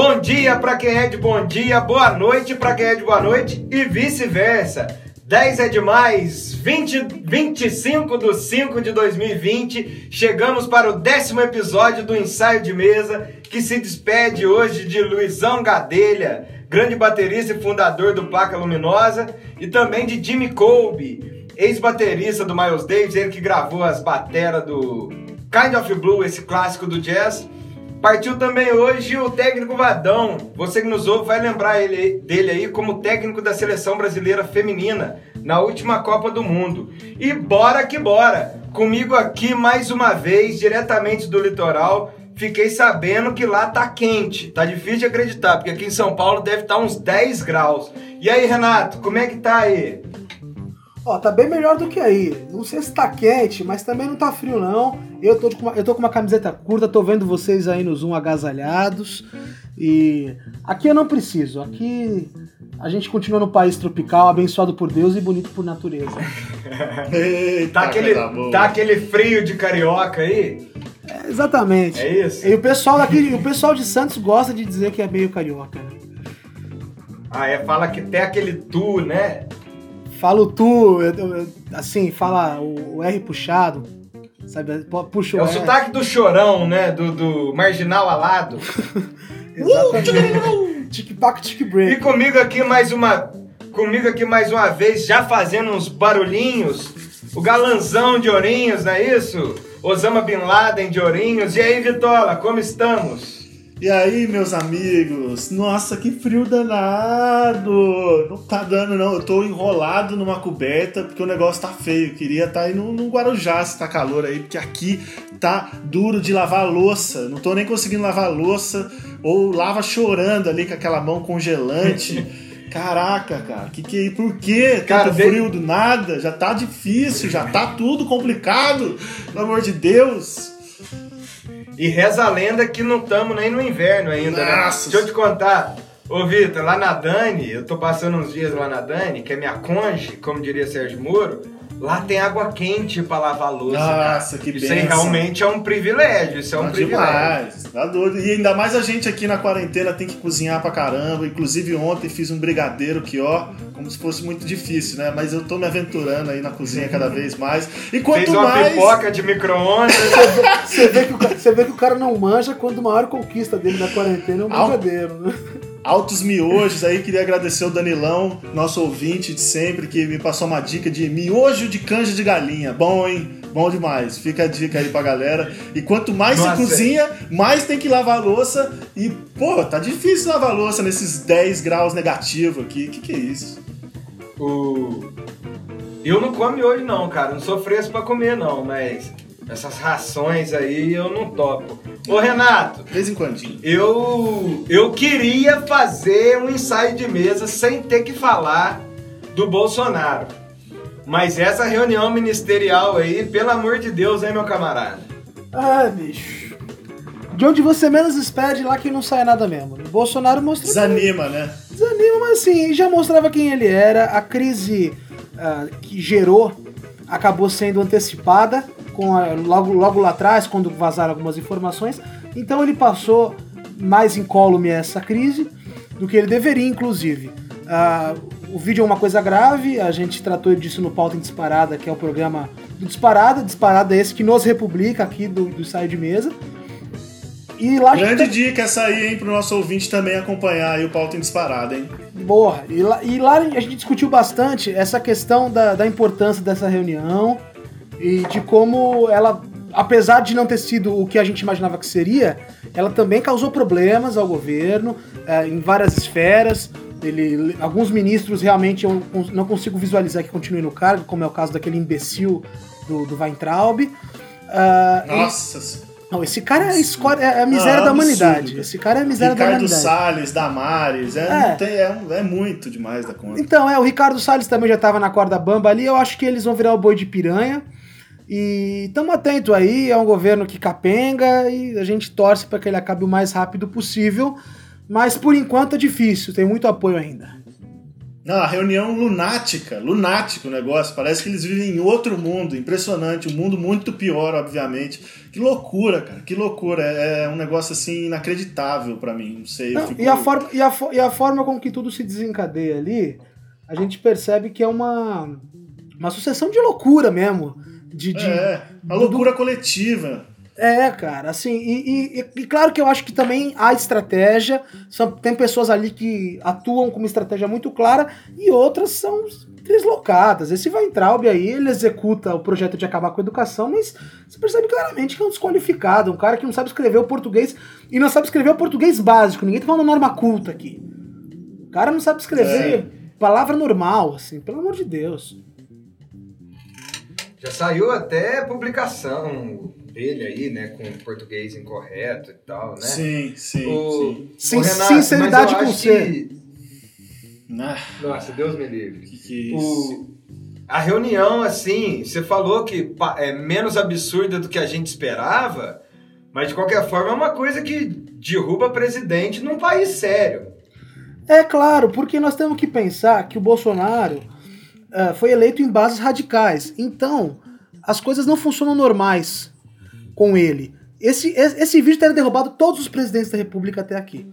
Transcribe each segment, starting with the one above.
Bom dia para quem é de bom dia, boa noite para quem é de boa noite e vice-versa. 10 é demais, 20, 25 de 5 de 2020, chegamos para o décimo episódio do Ensaio de Mesa, que se despede hoje de Luizão Gadelha, grande baterista e fundador do Placa Luminosa, e também de Jimmy Colby, ex-baterista do Miles Davis, ele que gravou as bateras do Kind of Blue, esse clássico do jazz. Partiu também hoje o técnico Vadão. Você que nos ouve vai lembrar ele, dele aí como técnico da seleção brasileira feminina na última Copa do Mundo. E bora que bora! Comigo aqui mais uma vez, diretamente do litoral. Fiquei sabendo que lá tá quente. Tá difícil de acreditar, porque aqui em São Paulo deve estar tá uns 10 graus. E aí, Renato, como é que tá aí? Ó, tá bem melhor do que aí. Não sei se tá quente, mas também não tá frio não. Eu tô, com uma, eu tô com uma camiseta curta, tô vendo vocês aí no Zoom agasalhados. E aqui eu não preciso. Aqui a gente continua no país tropical, abençoado por Deus e bonito por natureza. Eita, tá, aquele, tá aquele frio de carioca aí? É, exatamente. É isso? E o pessoal daqui, o pessoal de Santos gosta de dizer que é meio carioca. Ah, é, fala que tem aquele tu, né? Falo tu, assim, fala o, o R puxado, sabe? Puxa o É o R. sotaque do chorão, né? Do, do marginal alado. Exatamente. Tic-pac, tic-break. E comigo aqui mais uma. Comigo aqui mais uma vez, já fazendo uns barulhinhos. O galanzão de Ourinhos, não é isso? Osama Bin Laden de Ourinhos. E aí, Vitola, como estamos? E aí, meus amigos? Nossa, que frio danado! Não tá dando, não. Eu tô enrolado numa coberta porque o negócio tá feio. queria estar tá aí no, no Guarujá se tá calor aí, porque aqui tá duro de lavar louça. Não tô nem conseguindo lavar louça. Ou lava chorando ali com aquela mão congelante. Caraca, cara, que que, por que tanto frio do nada? Já tá difícil, já tá tudo complicado, pelo amor de Deus. E reza a lenda que não estamos nem no inverno ainda, né? Nossa. né? Deixa eu te contar. Ô, Vitor, lá na Dani, eu tô passando uns dias lá na Dani, que é minha conge, como diria Sérgio Moro, Lá tem água quente pra lavar a louça. Nossa, cara. que Isso aí realmente é um privilégio. Isso é um tá privilégio. Demais. Tá doido. E ainda mais a gente aqui na quarentena tem que cozinhar pra caramba. Inclusive ontem fiz um brigadeiro que, ó, como se fosse muito difícil, né? Mas eu tô me aventurando aí na cozinha cada vez mais. E quanto Fez uma mais. pipoca de micro-ondas. você, vê que o, você vê que o cara não manja quando a maior conquista dele na quarentena é um brigadeiro, né? Altos miojos aí. Queria agradecer o Danilão, nosso ouvinte de sempre, que me passou uma dica de miojo de canja de galinha. Bom, hein? Bom demais. Fica a dica aí pra galera. E quanto mais Nossa, você cozinha, mais tem que lavar a louça. E, pô, tá difícil lavar a louça nesses 10 graus negativos aqui. Que que é isso? O... Eu não como hoje não, cara. Não sou fresco pra comer, não, mas essas rações aí eu não topo. Ô Renato, de vez em quando. Eu eu queria fazer um ensaio de mesa sem ter que falar do Bolsonaro. Mas essa reunião ministerial aí, pelo amor de Deus, hein, meu camarada? Ah, bicho. De onde você menos espera, de lá que não sai nada mesmo. O Bolsonaro mostrou. Desanima, que... né? Desanima, mas assim, já mostrava quem ele era. A crise uh, que gerou acabou sendo antecipada com a, logo, logo lá atrás, quando vazaram algumas informações. Então ele passou mais incólume essa crise do que ele deveria, inclusive. Uh, o vídeo é uma coisa grave, a gente tratou disso no Pauta em Disparada, que é o programa do Disparada, Disparada é esse que nos republica aqui do, do Saio de Mesa. E lá Grande gente... dica essa aí, hein, pro nosso ouvinte também acompanhar o Pauta em Disparada, hein? Boa, e lá, e lá a gente discutiu bastante essa questão da, da importância dessa reunião, e de como ela, apesar de não ter sido o que a gente imaginava que seria, ela também causou problemas ao governo é, em várias esferas. Ele, alguns ministros realmente eu não consigo visualizar que continuem no cargo, como é o caso daquele imbecil do, do Weintraub. Uh, Nossa! Não, esse cara é a, escória, é a miséria não, da humanidade. Esse cara é a miséria Ricardo da humanidade. Salles, Damares, é, é. Tem, é, é, muito demais da conta. Então, é, o Ricardo Salles também já estava na corda bamba ali. Eu acho que eles vão virar o boi de piranha. E estamos atentos aí, é um governo que capenga e a gente torce para que ele acabe o mais rápido possível, mas por enquanto é difícil, tem muito apoio ainda. Não, a reunião lunática, lunático o negócio. Parece que eles vivem em outro mundo, impressionante, um mundo muito pior, obviamente. Que loucura, cara, que loucura. É um negócio assim inacreditável para mim. Não sei. Não, fico... e, a forma, e, a, e a forma com que tudo se desencadeia ali, a gente percebe que é uma, uma sucessão de loucura mesmo. De, de, é, uma loucura do... coletiva. É, cara, assim, e, e, e, claro que eu acho que também há estratégia, são, tem pessoas ali que atuam com uma estratégia muito clara e outras são deslocadas. Esse vai Weintraub aí, ele executa o projeto de acabar com a educação, mas você percebe claramente que é um desqualificado, um cara que não sabe escrever o português e não sabe escrever o português básico, ninguém tá falando norma culta aqui. O cara não sabe escrever é. palavra normal, assim, pelo amor de Deus. Já saiu até publicação dele aí, né, com português incorreto e tal, né? Sim, sim, o, sim. O Renato, Sinceridade com você. Que... Nossa, Deus me livre. Que que é isso? O... A reunião, assim, você falou que é menos absurda do que a gente esperava, mas de qualquer forma é uma coisa que derruba presidente num país sério. É claro, porque nós temos que pensar que o Bolsonaro uh, foi eleito em bases radicais. Então, as coisas não funcionam normais com ele. Esse, esse vídeo teria derrubado todos os presidentes da República até aqui.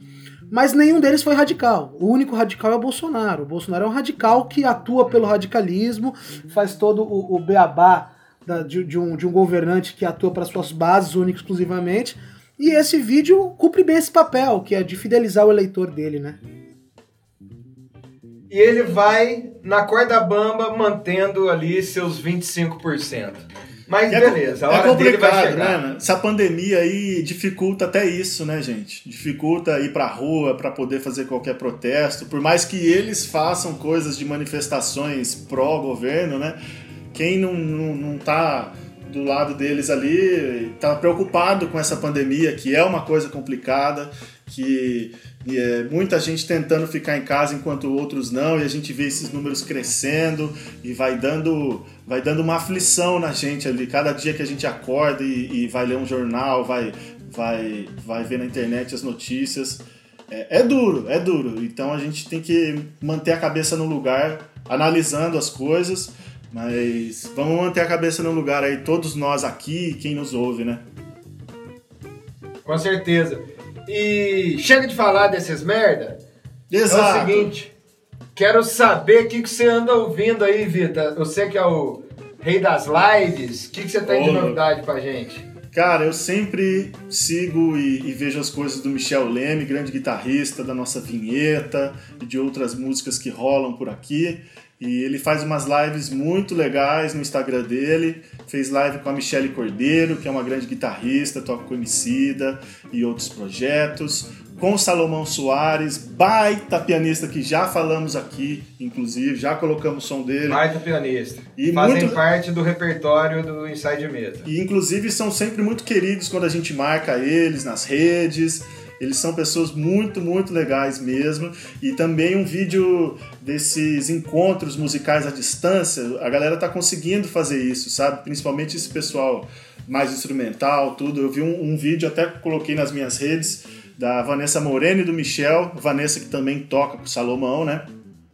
Mas nenhum deles foi radical. O único radical é o Bolsonaro. O Bolsonaro é um radical que atua pelo radicalismo, faz todo o, o beabá da, de, de, um, de um governante que atua para suas bases única exclusivamente. E esse vídeo cumpre bem esse papel, que é de fidelizar o eleitor dele, né? E ele vai na corda bamba mantendo ali seus 25%. Mas é, beleza, é é complicado, né? Essa pandemia aí dificulta até isso, né, gente? Dificulta ir pra rua para poder fazer qualquer protesto. Por mais que eles façam coisas de manifestações pró-governo, né? Quem não, não, não tá do lado deles ali tá preocupado com essa pandemia, que é uma coisa complicada, que é, muita gente tentando ficar em casa enquanto outros não, e a gente vê esses números crescendo e vai dando vai dando uma aflição na gente ali. Cada dia que a gente acorda e, e vai ler um jornal, vai, vai, vai ver na internet as notícias. É, é, duro, é duro. Então a gente tem que manter a cabeça no lugar, analisando as coisas. Mas vamos manter a cabeça no lugar aí, todos nós aqui e quem nos ouve, né? Com certeza. E chega de falar desses merda. Exato. É o seguinte, Quero saber o que, que você anda ouvindo aí, Vita. Você que é o rei das lives, o que, que você tem Ô, de novidade pra gente? Cara, eu sempre sigo e, e, vejo as coisas do Michel Leme, grande guitarrista da nossa vinheta e de outras músicas que rolam por aqui. E ele faz umas lives muito legais no Instagram dele. Fez live com a Michelle Cordeiro, que é uma grande guitarrista, toca com Emicida e outros projetos com Salomão Soares, baita pianista que já falamos aqui, inclusive, já colocamos o som dele. Baita pianista. E Fazem muito... parte do repertório do Inside Mesa. E inclusive são sempre muito queridos quando a gente marca eles nas redes. Eles são pessoas muito, muito legais mesmo. E também um vídeo desses encontros musicais à distância. A galera tá conseguindo fazer isso, sabe? Principalmente esse pessoal mais instrumental, tudo. Eu vi um, um vídeo, até coloquei nas minhas redes da Vanessa Moreno e do Michel, Vanessa que também toca pro Salomão, né?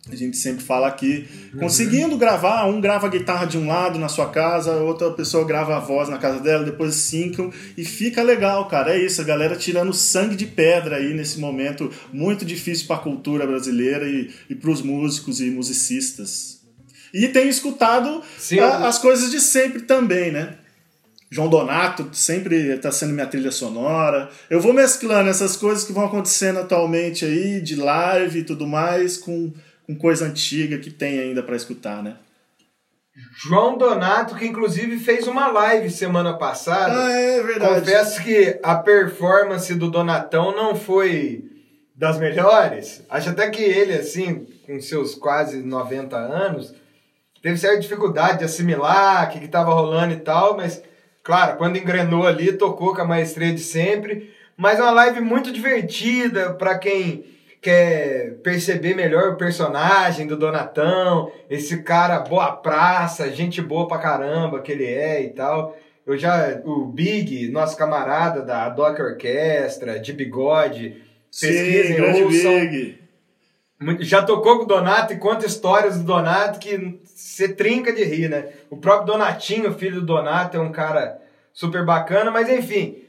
A gente sempre fala aqui, conseguindo gravar, um grava a guitarra de um lado na sua casa, outra pessoa grava a voz na casa dela, depois sincam e fica legal, cara. É isso, a galera tirando sangue de pedra aí nesse momento muito difícil para a cultura brasileira e, e para os músicos e musicistas. E tenho escutado Sim, a, as coisas de sempre também, né? João Donato sempre está sendo minha trilha sonora. Eu vou mesclando essas coisas que vão acontecendo atualmente aí, de live e tudo mais, com, com coisa antiga que tem ainda para escutar, né? João Donato, que inclusive fez uma live semana passada. Ah, é verdade. Confesso que a performance do Donatão não foi das melhores. Acho até que ele, assim, com seus quase 90 anos, teve certa dificuldade de assimilar o que estava rolando e tal, mas Claro, quando engrenou ali, tocou com a maestria de sempre. Mas é uma live muito divertida para quem quer perceber melhor o personagem do Donatão, esse cara boa praça, gente boa pra caramba que ele é e tal. Eu já, o Big, nosso camarada da Doc Orquestra, de bigode, pesquisem, Sim, ouçam. Big. Já tocou com o Donato e conta histórias do Donato que você trinca de rir, né? O próprio Donatinho, filho do Donato, é um cara super bacana, mas enfim.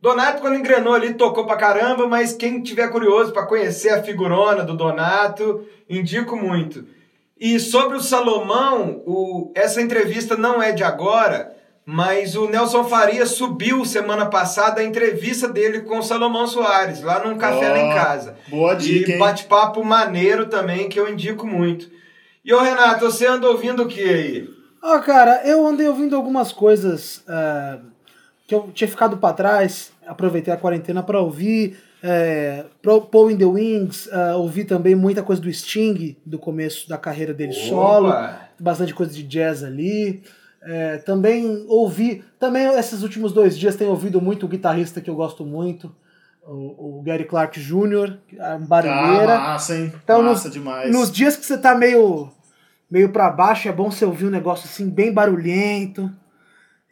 Donato, quando engrenou ali, tocou pra caramba, mas quem tiver curioso pra conhecer a figurona do Donato, indico muito. E sobre o Salomão, o- essa entrevista não é de agora, mas o Nelson Faria subiu semana passada a entrevista dele com o Salomão Soares, lá num café lá em casa. Boa dica, E bate-papo maneiro também, que eu indico muito. E ô Renato, você anda ouvindo o que aí? Ó, cara, eu andei ouvindo algumas coisas ah, que eu tinha ficado pra trás, aproveitei a quarentena pra ouvir. É, Paul in the Wings, ah, ouvi também muita coisa do Sting, do começo da carreira dele solo, Opa! bastante coisa de jazz ali. É, também ouvi, também esses últimos dois dias tenho ouvido muito o guitarrista que eu gosto muito, o, o Gary Clark Jr., Ah, barulheira. massa, hein? Então, massa nos- demais. Nos dias que você tá meio, meio para baixo, é bom você ouvir um negócio assim, bem barulhento.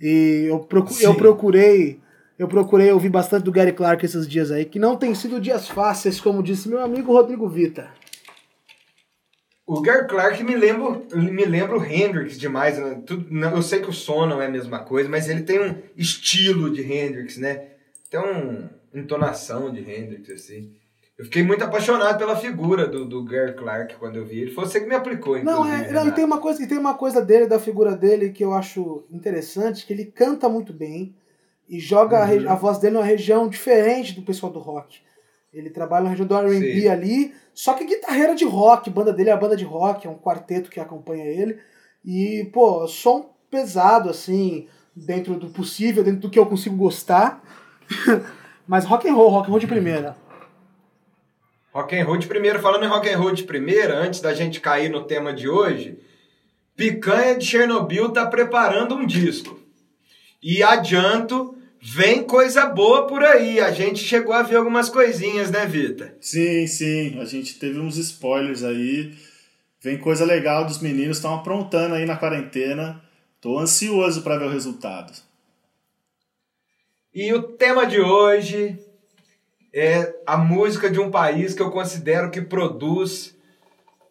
E eu, procu Sim. eu procurei. Eu procurei ouvir bastante do Gary Clark esses dias aí, que não tem sido dias fáceis, como disse meu amigo Rodrigo Vita. O Gary Clark me lembra, me lembra o Hendrix demais. Né? Tudo, eu sei que o som não é a mesma coisa, mas ele tem um estilo de Hendrix, né? Tem uma entonação de Hendrix, assim. Eu fiquei muito apaixonado pela figura do, do Gary Clark quando eu vi ele. Foi você que me aplicou, Não, é, não, e tem uma coisa, e tem uma coisa dele, da figura dele, que eu acho interessante, que ele canta muito bem e joga a, Uhum. a voz dele numa região diferente do pessoal do rock. Ele trabalha na região do R&B ali, só que guitarreira de rock, banda dele é a banda de rock, é um quarteto que acompanha ele. E, pô, som pesado, assim, dentro do possível, dentro do que eu consigo gostar. Mas rock and roll, rock and roll de primeira. Rock and roll de primeira, falando em rock and roll de primeira, antes da gente cair no tema de hoje, Picanha de Chernobyl tá preparando um disco. E adianto, vem coisa boa por aí. A gente chegou a ver algumas coisinhas, né, Vita? Sim, sim. A gente teve uns spoilers aí. Vem coisa legal dos meninos, estão aprontando aí na quarentena. Tô ansioso para ver o resultado. E o tema de hoje é a música de um país que eu considero que produz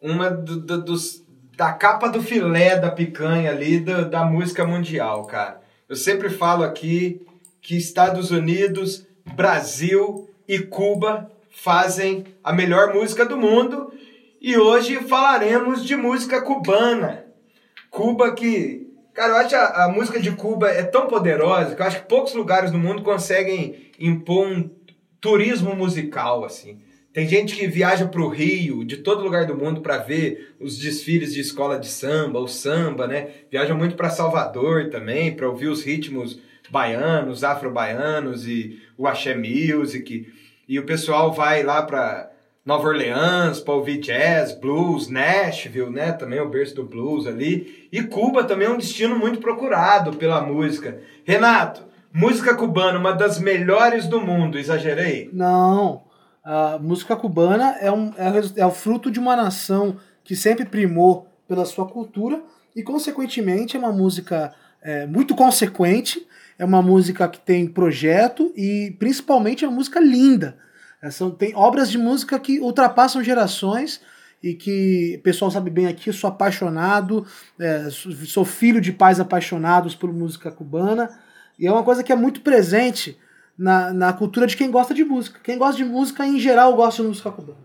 uma do- do- dos, da capa do filé da picanha ali do- da música mundial, cara. Eu sempre falo aqui que Estados Unidos, Brasil e Cuba fazem a melhor música do mundo e hoje falaremos de música cubana. Cuba que. Cara, eu acho a, a música de Cuba é tão poderosa que eu acho que poucos lugares no mundo conseguem impor um turismo musical, assim. Tem gente que viaja pro Rio, de todo lugar do mundo, para ver os desfiles de escola de samba, o samba, né? Viaja muito para Salvador também, para ouvir os ritmos baianos, afro-baianos e o axé music. E o pessoal vai lá para Nova Orleans para ouvir jazz, blues, Nashville, né? Também é o berço do blues ali. E Cuba também é um destino muito procurado pela música. Renato, música cubana, uma das melhores do mundo, exagerei? Não. A música cubana é, um, é, é o fruto de uma nação que sempre primou pela sua cultura e, consequentemente, é uma música é, muito consequente, é uma música que tem projeto e, principalmente, é uma música linda. É, são, tem obras de música que ultrapassam gerações e que o pessoal sabe bem aqui, sou apaixonado, é, sou filho de pais apaixonados por música cubana e é uma coisa que é muito presente na, na cultura de quem gosta de música. Quem gosta de música, em geral, gosta de música cubana.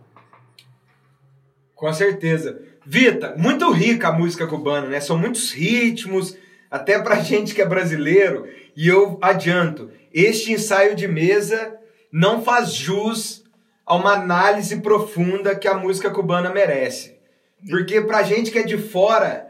Com certeza. Vita, muito rica a música cubana, né? São muitos ritmos, até pra gente que é brasileiro. E eu adianto, este ensaio de mesa não faz jus a uma análise profunda que a música cubana merece. Porque pra gente que é de fora,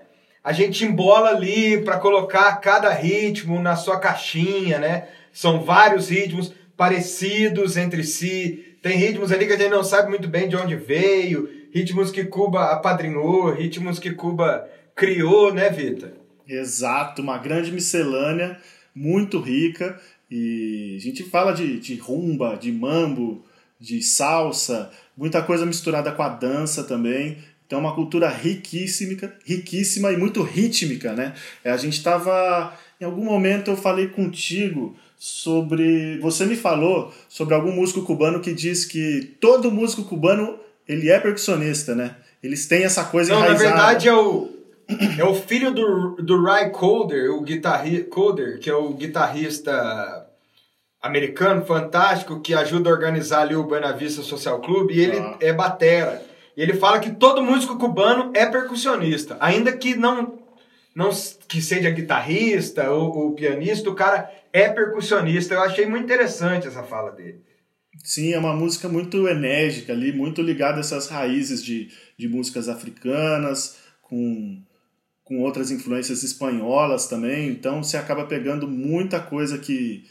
a gente embola ali pra colocar cada ritmo na sua caixinha, né? São vários ritmos parecidos entre si. Tem ritmos ali que a gente não sabe muito bem de onde veio, ritmos que Cuba apadrinhou, ritmos que Cuba criou, né, Vita? Exato, uma grande miscelânea, muito rica. E a gente fala de, de rumba, de mambo, de salsa, muita coisa misturada com a dança também. Então é uma cultura riquíssima, riquíssima e muito rítmica, né? É, A gente estava... Em algum momento eu falei contigo sobre... Você me falou sobre algum músico cubano que diz que todo músico cubano ele é percussionista, né? Eles têm essa coisa Não, na enraizada. verdade é o, é o filho do, do Ry Coder, o guitarri, Coder, que é o guitarrista americano fantástico que ajuda a organizar ali o Buena Vista Social Club e ele Ah. é batera. E ele fala que todo músico cubano é percussionista, ainda que não não que seja guitarrista ou, ou pianista, o cara é percussionista. Eu achei muito interessante essa fala dele. Sim, é uma música muito enérgica ali, muito ligada a essas raízes de, de músicas africanas, com, com outras influências espanholas também. Então você acaba pegando muita coisa que,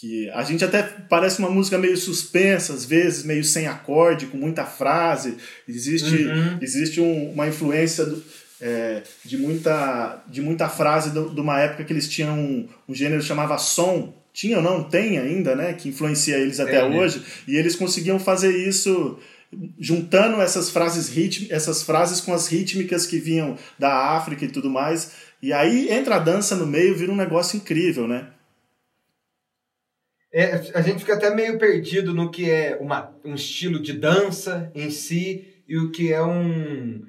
que a gente até parece uma música meio suspensa, às vezes, meio sem acorde, com muita frase. Existe, Uhum. existe um- uma influência do- é, de, muita, de muita frase do- de uma época que eles tinham um, um gênero que chamava som. Tinha ou não? Tem ainda, né? Que influencia eles até né? hoje. E eles conseguiam fazer isso juntando essas frases ritm, essas frases com as rítmicas que vinham da África e tudo mais. E aí entra a dança no meio, vira um negócio incrível, né? É, a gente fica até meio perdido no que é uma, um estilo de dança em si e o que é um,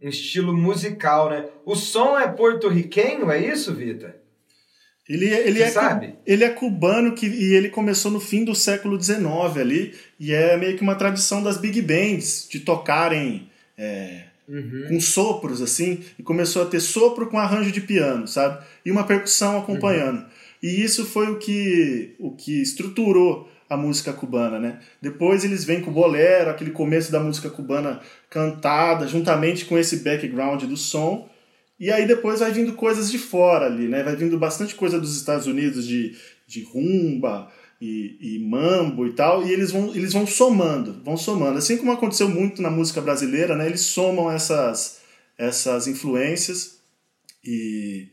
um estilo musical, né? O som é porto-riquenho, é isso, Vitor? Ele, ele, Você é, sabe? ele é cubano que, e ele começou no fim do século XIX ali, e é meio que uma tradição das big bands de tocarem é, com sopros assim, e começou a ter sopro com arranjo de piano, sabe? E uma percussão acompanhando. E isso foi o que, o que estruturou a música cubana, né? Depois eles vêm com o bolero, aquele começo da música cubana cantada, juntamente com esse background do som. E aí depois vai vindo coisas de fora ali, né? Vai vindo bastante coisa dos Estados Unidos de, de rumba e, e mambo e tal, e eles vão, eles vão somando, vão somando. Assim como aconteceu muito na música brasileira, né? Eles somam essas, essas influências e,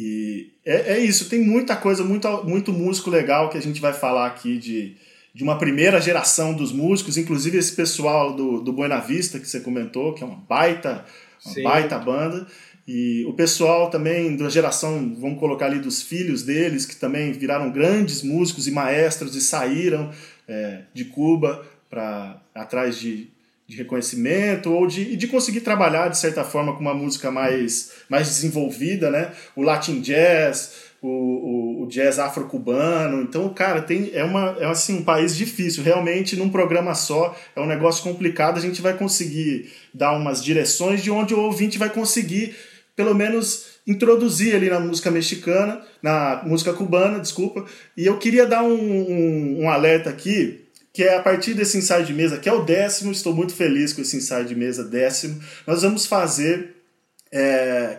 e é, é isso. Tem muita coisa, muito, muito músico legal que a gente vai falar aqui de, de uma primeira geração dos músicos, inclusive esse pessoal do, do Buena Vista que você comentou, que é uma baita, uma Sim. baita banda. E o pessoal também da geração, vamos colocar ali dos filhos deles, que também viraram grandes músicos e maestros e saíram é, de Cuba para atrás de, de reconhecimento ou de, de conseguir trabalhar de certa forma com uma música mais, mais desenvolvida, né? O Latin Jazz, o, o, o jazz afro-cubano. Então, cara, tem, é, uma, é assim, um país difícil. Realmente, num programa só, é um negócio complicado. A gente vai conseguir dar umas direções de onde o ouvinte vai conseguir pelo menos introduzir ali na música mexicana, na música cubana, desculpa. E eu queria dar um, um, um alerta aqui, que é a partir desse ensaio de mesa, que é o décimo, estou muito feliz com esse ensaio de mesa décimo, nós vamos fazer é,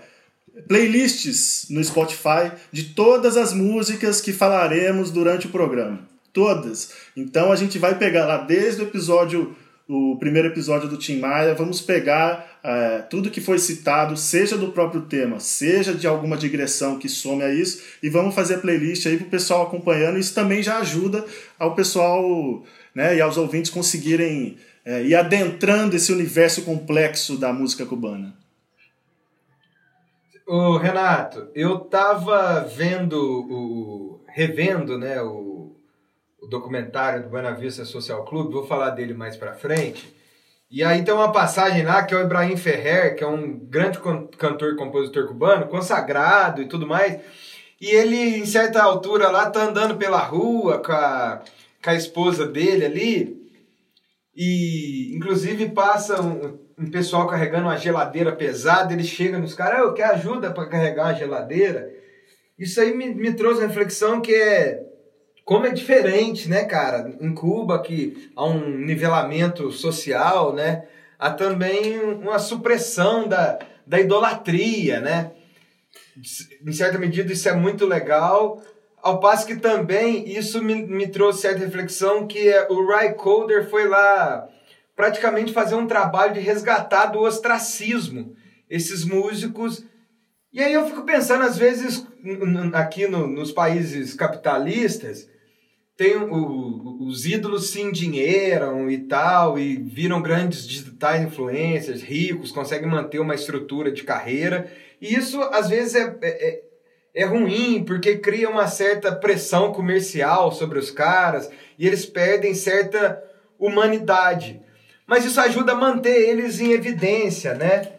playlists no Spotify de todas as músicas que falaremos durante o programa. Todas. Então a gente vai pegar lá desde o episódio o primeiro episódio do Tim Maia, vamos pegar é, tudo que foi citado, seja do próprio tema, seja de alguma digressão que some a isso, e vamos fazer a playlist aí pro pessoal acompanhando. Isso também já ajuda ao pessoal né, e aos ouvintes conseguirem é, ir adentrando esse universo complexo da música cubana. Ô, Renato, eu tava vendo o. revendo, né, o o documentário do Buena Vista Social Club, vou falar dele mais pra frente. E aí tem uma passagem lá que é o Ibrahim Ferrer, que é um grande can- cantor e compositor cubano, consagrado e tudo mais. E ele, em certa altura lá, tá andando pela rua com a, com a esposa dele ali. E, inclusive, passa um, um pessoal carregando uma geladeira pesada. Ele chega nos caras, eu quero ajuda para carregar a geladeira. Isso aí me, me trouxe a reflexão que é como é diferente, né, cara? Em Cuba, que há um nivelamento social, né? Há também uma supressão da, da idolatria, né? Em certa medida, isso é muito legal. Ao passo que também isso me, me trouxe certa reflexão que é, o Ry Coder foi lá praticamente fazer um trabalho de resgatar do ostracismo esses músicos. E aí eu fico pensando, às vezes, aqui no- nos países capitalistas, tem o- os ídolos se endinheiram e tal, e viram grandes digitais influencers, ricos, conseguem manter uma estrutura de carreira. E isso, às vezes, é, é, é ruim, porque cria uma certa pressão comercial sobre os caras, e eles perdem certa humanidade. mas isso ajuda a manter eles em evidência, né?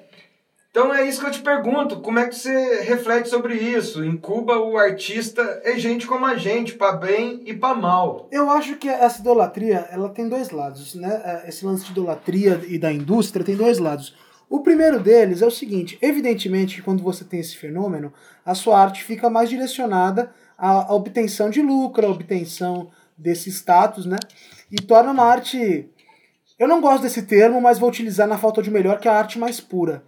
Então é isso que eu te pergunto, como é que você reflete sobre isso? Em Cuba o artista é gente como a gente, para bem e para mal. Eu acho que essa idolatria, ela tem dois lados, né? Esse lance de idolatria e da indústria tem dois lados. O primeiro deles é o seguinte, evidentemente que quando você tem esse fenômeno, a sua arte fica mais direcionada à obtenção de lucro, à obtenção desse status, né? E torna uma arte eu não gosto desse termo, mas vou utilizar na falta de melhor, que é a arte mais pura.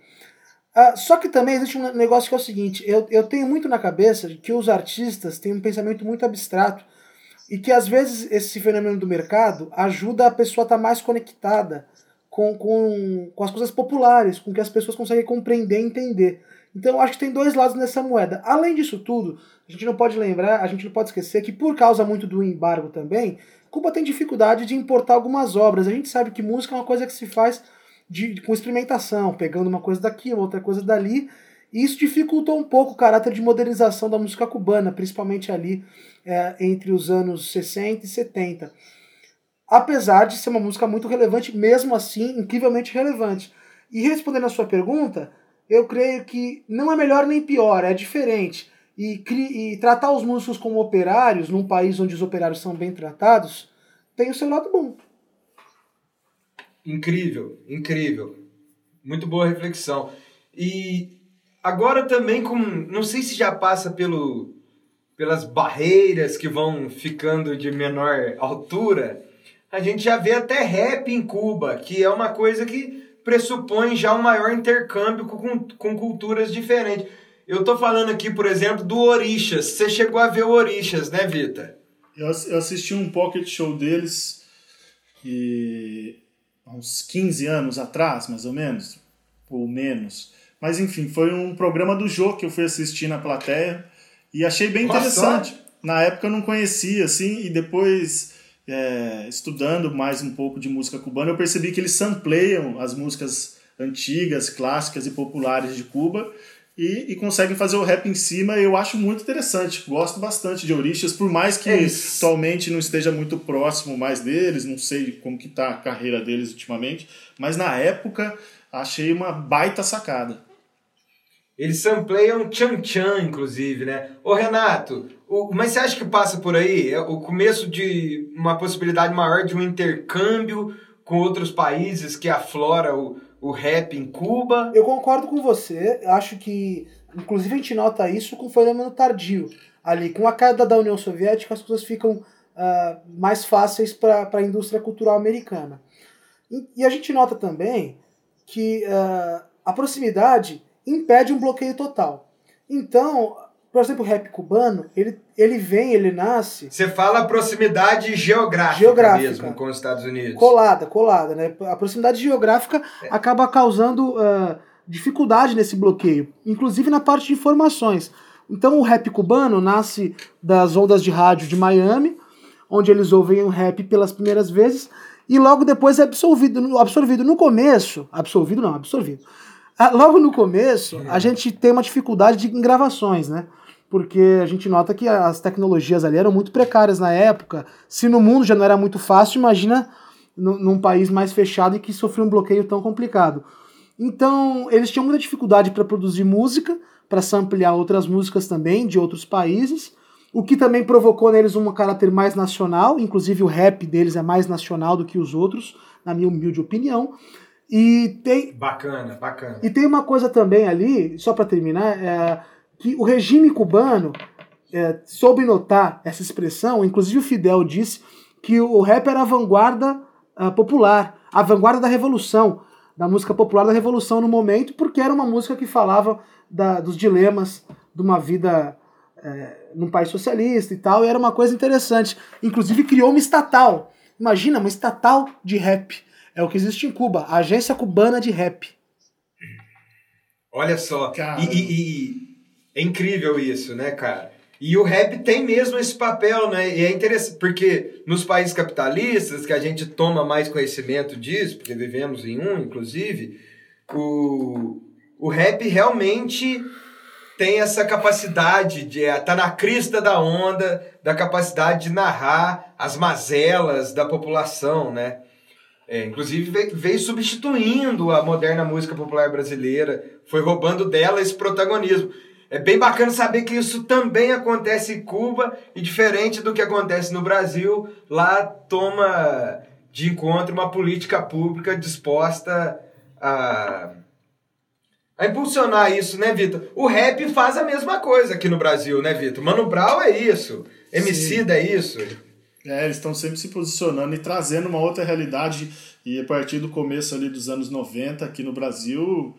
Uh, só que também existe um negócio que é o seguinte: eu, eu tenho muito na cabeça que os artistas têm um pensamento muito abstrato e que às vezes esse fenômeno do mercado ajuda a pessoa a estar tá mais conectada com, com, com as coisas populares, com que as pessoas conseguem compreender e entender. Então eu acho que tem dois lados nessa moeda. Além disso tudo, a gente não pode lembrar, a gente não pode esquecer que por causa muito do embargo também, Cuba tem dificuldade de importar algumas obras. A gente sabe que música é uma coisa que se faz de, com experimentação, pegando uma coisa daqui, outra coisa dali. E isso dificultou um pouco o caráter de modernização da música cubana, principalmente ali é, entre os anos 60 e 70. Apesar de ser uma música muito relevante, mesmo assim, incrivelmente relevante. E respondendo a sua pergunta, eu creio que não é melhor nem pior, é diferente. E, e tratar os músicos como operários, num país onde os operários são bem tratados, tem o seu lado bom. Incrível, incrível. Muito boa reflexão. E agora também com, não sei se já passa pelo pelas barreiras que vão ficando de menor altura, a gente já vê até rap em Cuba, que é uma coisa que pressupõe já um maior intercâmbio com, com culturas diferentes. Eu tô falando aqui, por exemplo, do Orixas. Você chegou a ver o Orixas, né, Vita? Eu assisti um pocket show deles e uns 15 anos atrás, mais ou menos, ou menos. Mas enfim, foi um programa do Jô que eu fui assistir na plateia e achei bem interessante. Na época eu não conhecia, assim, e depois, é, estudando mais um pouco de música cubana, eu percebi que eles sampleiam as músicas antigas, clássicas e populares de Cuba e, e, conseguem fazer o rap em cima. Eu acho muito interessante. Gosto bastante de Orixas, por mais que é atualmente não esteja muito próximo mais deles, não sei como que tá a carreira deles ultimamente, mas na época achei uma baita sacada. Eles sampleiam Chan Chan, inclusive, né? Ô Renato, o, mas você acha que passa por aí? É o começo de uma possibilidade maior de um intercâmbio com outros países que aflora o, o rap em Cuba. Eu concordo com você, acho que, inclusive, a gente nota isso com o fenômeno tardio. Ali, com a queda da União Soviética, as coisas ficam uh, mais fáceis para a indústria cultural americana. E, e, a gente nota também que uh, a proximidade impede um bloqueio total. Então, por exemplo, o rap cubano, ele, ele vem, ele nasce. Você fala proximidade geográfica, geográfica mesmo com os Estados Unidos. Colada, colada, né? A proximidade geográfica é. acaba causando uh, dificuldade nesse bloqueio, inclusive na parte de informações. Então o rap cubano nasce das ondas de rádio de Miami, onde eles ouvem o rap pelas primeiras vezes, e logo depois é absorvido. Absorvido no começo, absorvido não, absorvido. Ah, logo no começo, a gente tem uma dificuldade de, gravações, né? Porque a gente nota que as tecnologias ali eram muito precárias na época. Se no mundo já não era muito fácil, imagina num país mais fechado e que sofreu um bloqueio tão complicado. Então, eles tinham muita dificuldade para produzir música, para samplear outras músicas também de outros países, o que também provocou neles um caráter mais nacional, inclusive o rap deles é mais nacional do que os outros, na minha humilde opinião. E tem bacana, bacana. E tem uma coisa também ali, só para terminar, é, que o regime cubano é, soube notar essa expressão, inclusive o Fidel disse que o rap era a vanguarda uh, popular, a vanguarda da revolução, da música popular da revolução no momento, porque era uma música que falava da, dos dilemas de uma vida é, num país socialista e tal, e era uma coisa interessante. Inclusive criou uma estatal. Imagina, uma estatal de rap. É o que existe em Cuba, a Agência Cubana de Rap. Olha só, e, e, e é incrível isso, né, cara? E o rap tem mesmo esse papel, né? E é interessante, porque nos países capitalistas, que a gente toma mais conhecimento disso, porque vivemos em um, inclusive, o, o rap realmente tem essa capacidade de estar é, tá na crista da onda, da capacidade de narrar as mazelas da população, né? É, inclusive veio, veio substituindo a moderna música popular brasileira, foi roubando dela esse protagonismo. É bem bacana saber que isso também acontece em Cuba e diferente do que acontece no Brasil, lá toma de encontro uma política pública disposta a, a impulsionar isso, né, Vitor? O rap faz a mesma coisa aqui no Brasil, né, Vitor? Mano Brown é isso, MC é isso. É, eles estão sempre se posicionando e trazendo uma outra realidade. E a partir do começo ali dos anos 90, aqui no Brasil,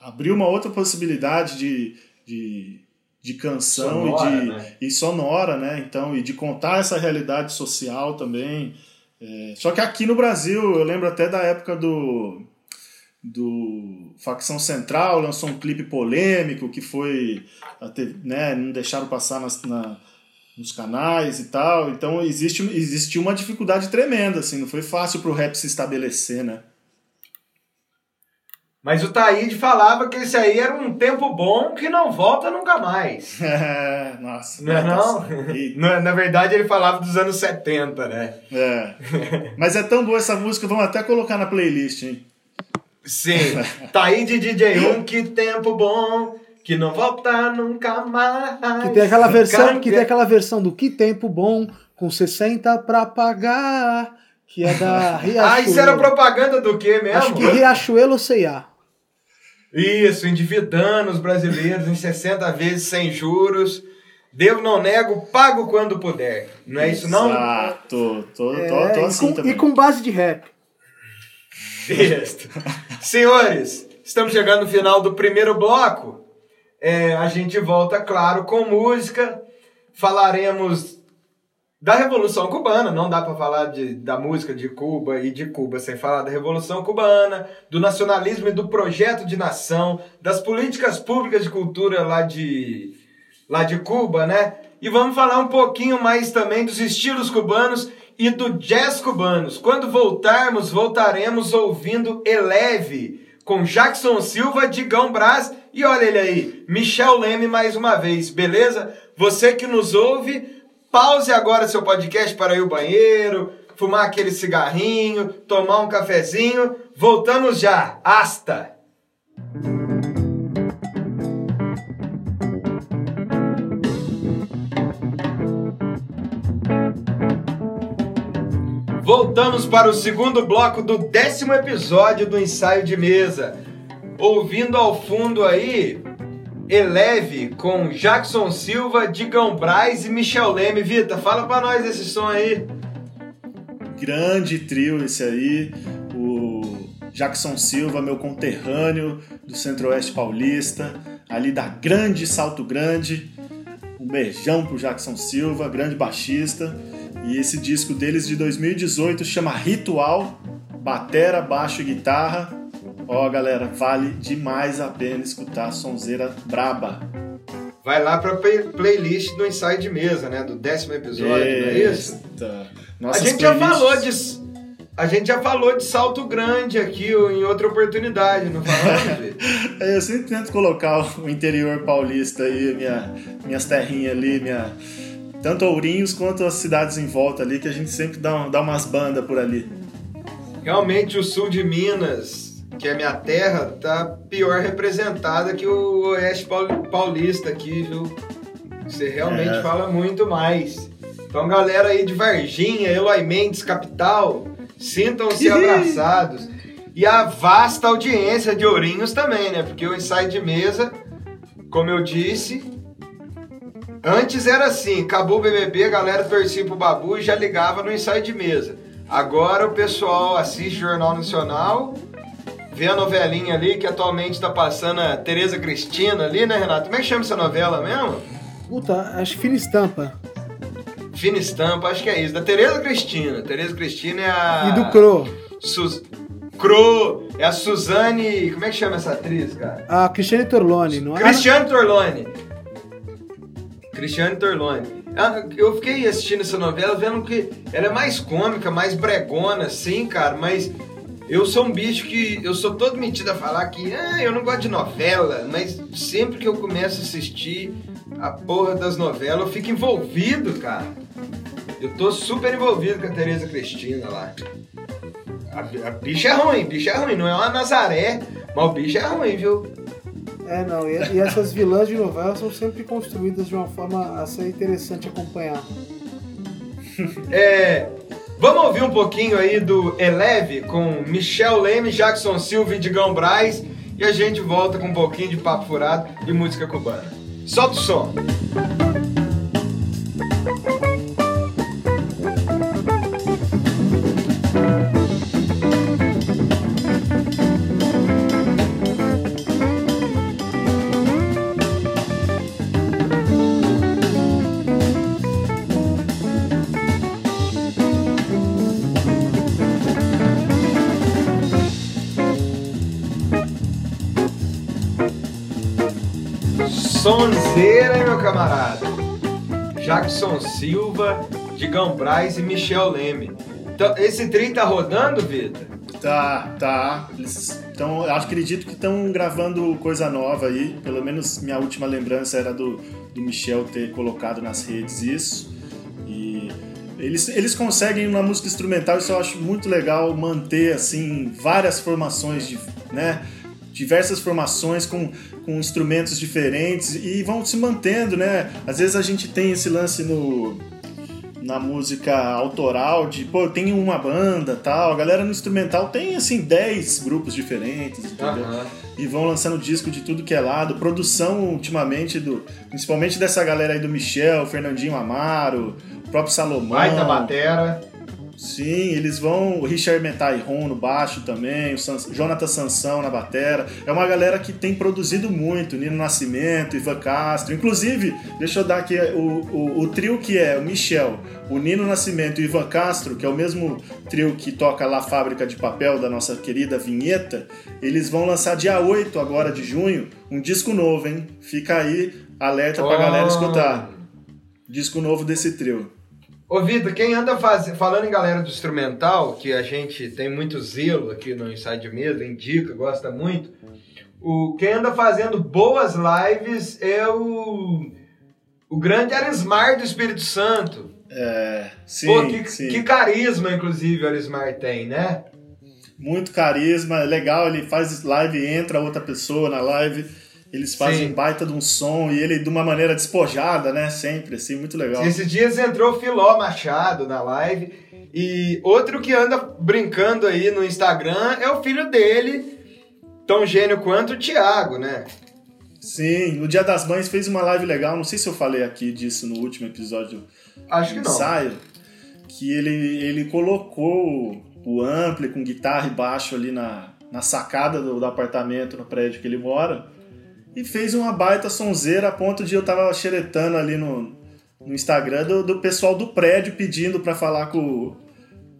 abriu uma outra possibilidade de, de, de canção sonora, e, de, né? e sonora, né? Então, e de contar essa realidade social também. É, só que aqui no Brasil, eu lembro até da época do, do Facção Central, lançou um clipe polêmico que foi. Né, não deixaram passar nas, na nos canais e tal. Então existe, existe uma dificuldade tremenda, assim, não foi fácil pro rap se estabelecer, né? Mas o Taíde falava que esse aí era um tempo bom que não volta nunca mais. É, nossa. Não é não? na, na verdade ele falava dos anos 70, né? É. Mas é tão boa essa música, vamos até colocar na playlist, hein? Sim. Taíde DJ1, que tempo bom que não volta nunca mais. Que tem aquela versão, que tem aquela versão do Que Tempo Bom com 60 pra pagar, que é da Riachuelo. ah, isso era propaganda do quê mesmo? Acho que Riachuelo C&A. Isso, endividando os brasileiros em 60 vezes sem juros. Devo, não nego, pago quando puder. Não é isso, não? Exato. Tô, tô, é, tô assim e com, também. E com base de rap. Isso. Senhores, estamos chegando no final do primeiro bloco. É, a gente volta, claro, com música. Falaremos da Revolução Cubana. Não dá para falar de, da música de Cuba e de Cuba sem falar da Revolução Cubana, do nacionalismo e do projeto de nação, das políticas públicas de cultura lá de, lá de Cuba, né? E vamos falar um pouquinho mais também dos estilos cubanos e do jazz cubanos. Quando voltarmos, voltaremos ouvindo Eleve com Jackson Silva, Digão Brás e olha ele aí, Michel Leme mais uma vez, beleza? Você que nos ouve, pause agora seu podcast para ir ao banheiro, fumar aquele cigarrinho, tomar um cafezinho. Voltamos já. Asta! Voltamos para o segundo bloco do décimo episódio do ensaio de mesa. Ouvindo ao fundo aí, Eleve com Jackson Silva, Digão Braz e Michel Leme. Vita, fala pra nós esse som aí. Grande trio esse aí. O Jackson Silva, meu conterrâneo do Centro-Oeste Paulista, ali da Grande Salto Grande. Um beijão pro Jackson Silva, grande baixista. E esse disco deles de 2018 chama Ritual, batera, baixo e guitarra. Ó, galera, vale demais a pena escutar a sonzeira braba. Vai lá pra play playlist do ensaio de mesa, né? Do décimo episódio, Eita. não é isso? Nossas a gente playlists... já falou de. A gente já falou de salto grande aqui em outra oportunidade, não falamos? eu sempre tento colocar o interior paulista aí, minha, minhas terrinhas ali, minha, tanto Ourinhos quanto as cidades em volta ali, que a gente sempre dá, dá umas bandas por ali. Realmente o sul de Minas, que é minha terra, tá pior representada que o oeste paulista aqui, viu? Você realmente é. fala muito mais. Então, galera aí de Varginha, Eloy Mendes, capital, sintam-se abraçados. E a vasta audiência de Ourinhos também, né? Porque o ensaio de mesa, como eu disse, Antes era assim, acabou o BBB, a galera torcia pro Babu e já ligava no ensaio de mesa. Agora o pessoal assiste Jornal Nacional, vê a novelinha ali que atualmente está passando a Tereza Cristina ali, né, Renato? Como é que chama essa novela mesmo? Puta, acho Fina Estampa. Fina Estampa, acho que é isso. Da Tereza Cristina. Tereza Cristina é a. E do Cro. Sus... Cro. É a Suzane. Como é que chama essa atriz, cara? A Cristiane Torlone, não é? Cristiane Torlone. Cristiane Torlone. Ah, eu fiquei assistindo essa novela vendo que ela é mais cômica, mais bregona, assim, cara, mas eu sou um bicho que. Eu sou todo metido a falar que ah, eu não gosto de novela, mas sempre que eu começo a assistir a porra das novelas, eu fico envolvido, cara. Eu tô super envolvido com a Tereza Cristina lá. A, a bicha é ruim, bicha é ruim. Não é uma Nazaré, mas o bicho é ruim, viu? É, não, e, e essas vilãs de novela são sempre construídas de uma forma a ser interessante acompanhar. É, vamos ouvir um pouquinho aí do Eleve com Michel Leme, Jackson Silva e Digão Braz e a gente volta com um pouquinho de papo furado e música cubana. Solta o som! Camarada? Jackson Silva, Digão Braz e Michel Leme. Então, esse trem tá rodando, Vitor? Tá, tá. Eles estão, acredito que estão gravando coisa nova aí. Pelo menos minha última lembrança era do, do Michel ter colocado nas redes isso. E eles, eles conseguem na música instrumental, isso eu acho muito legal, manter assim várias formações de, né? Diversas formações com, com instrumentos diferentes e vão se mantendo, né? Às vezes a gente tem esse lance no na música autoral de, pô, tem uma banda, tal, a galera no instrumental tem assim 10 grupos diferentes, entendeu? Uhum. E vão lançando disco de tudo que é lado, produção ultimamente do, principalmente dessa galera aí do Michel, Fernandinho Amaro, o próprio Salomão. Baita batera. Sim, eles vão. O Richard Metai Ron no baixo também, o Sans, Jonathan Sansão na batera. É uma galera que tem produzido muito, Nino Nascimento, Ivan Castro. Inclusive, deixa eu dar aqui o, o, o trio que é o Michel, o Nino Nascimento e o Ivan Castro, que é o mesmo trio que toca lá a Fábrica de Papel da nossa querida Vinheta. Eles vão lançar dia 8 agora de junho um disco novo, hein? Fica aí, alerta pra oh. galera escutar. Disco novo desse trio. Ô Vitor, quem anda faz... falando em galera do instrumental, que a gente tem muito zelo aqui no Inside Mesa, indica, gosta muito, o... quem anda fazendo boas lives é o, o grande Arismar do Espírito Santo. É, sim, Pô, que, sim. que carisma, inclusive, o Arismar tem, né? Muito carisma, é legal, ele faz live, entra outra pessoa na live eles fazem Sim. baita de um som e ele de uma maneira despojada, né? Sempre, assim, muito legal. Esses dias entrou Filó Machado na live e outro que anda brincando aí no Instagram é o filho dele, tão gênio quanto o Thiago, né? Sim, no Dia das Mães fez uma live legal, não sei se eu falei aqui disso no último episódio Acho que do ensaio, que ele, ele colocou o ampli com guitarra e baixo ali na, na sacada do, do apartamento, no prédio que ele mora, e fez uma baita sonzeira a ponto de eu tava xeretando ali no, no Instagram do, do pessoal do prédio pedindo para falar com,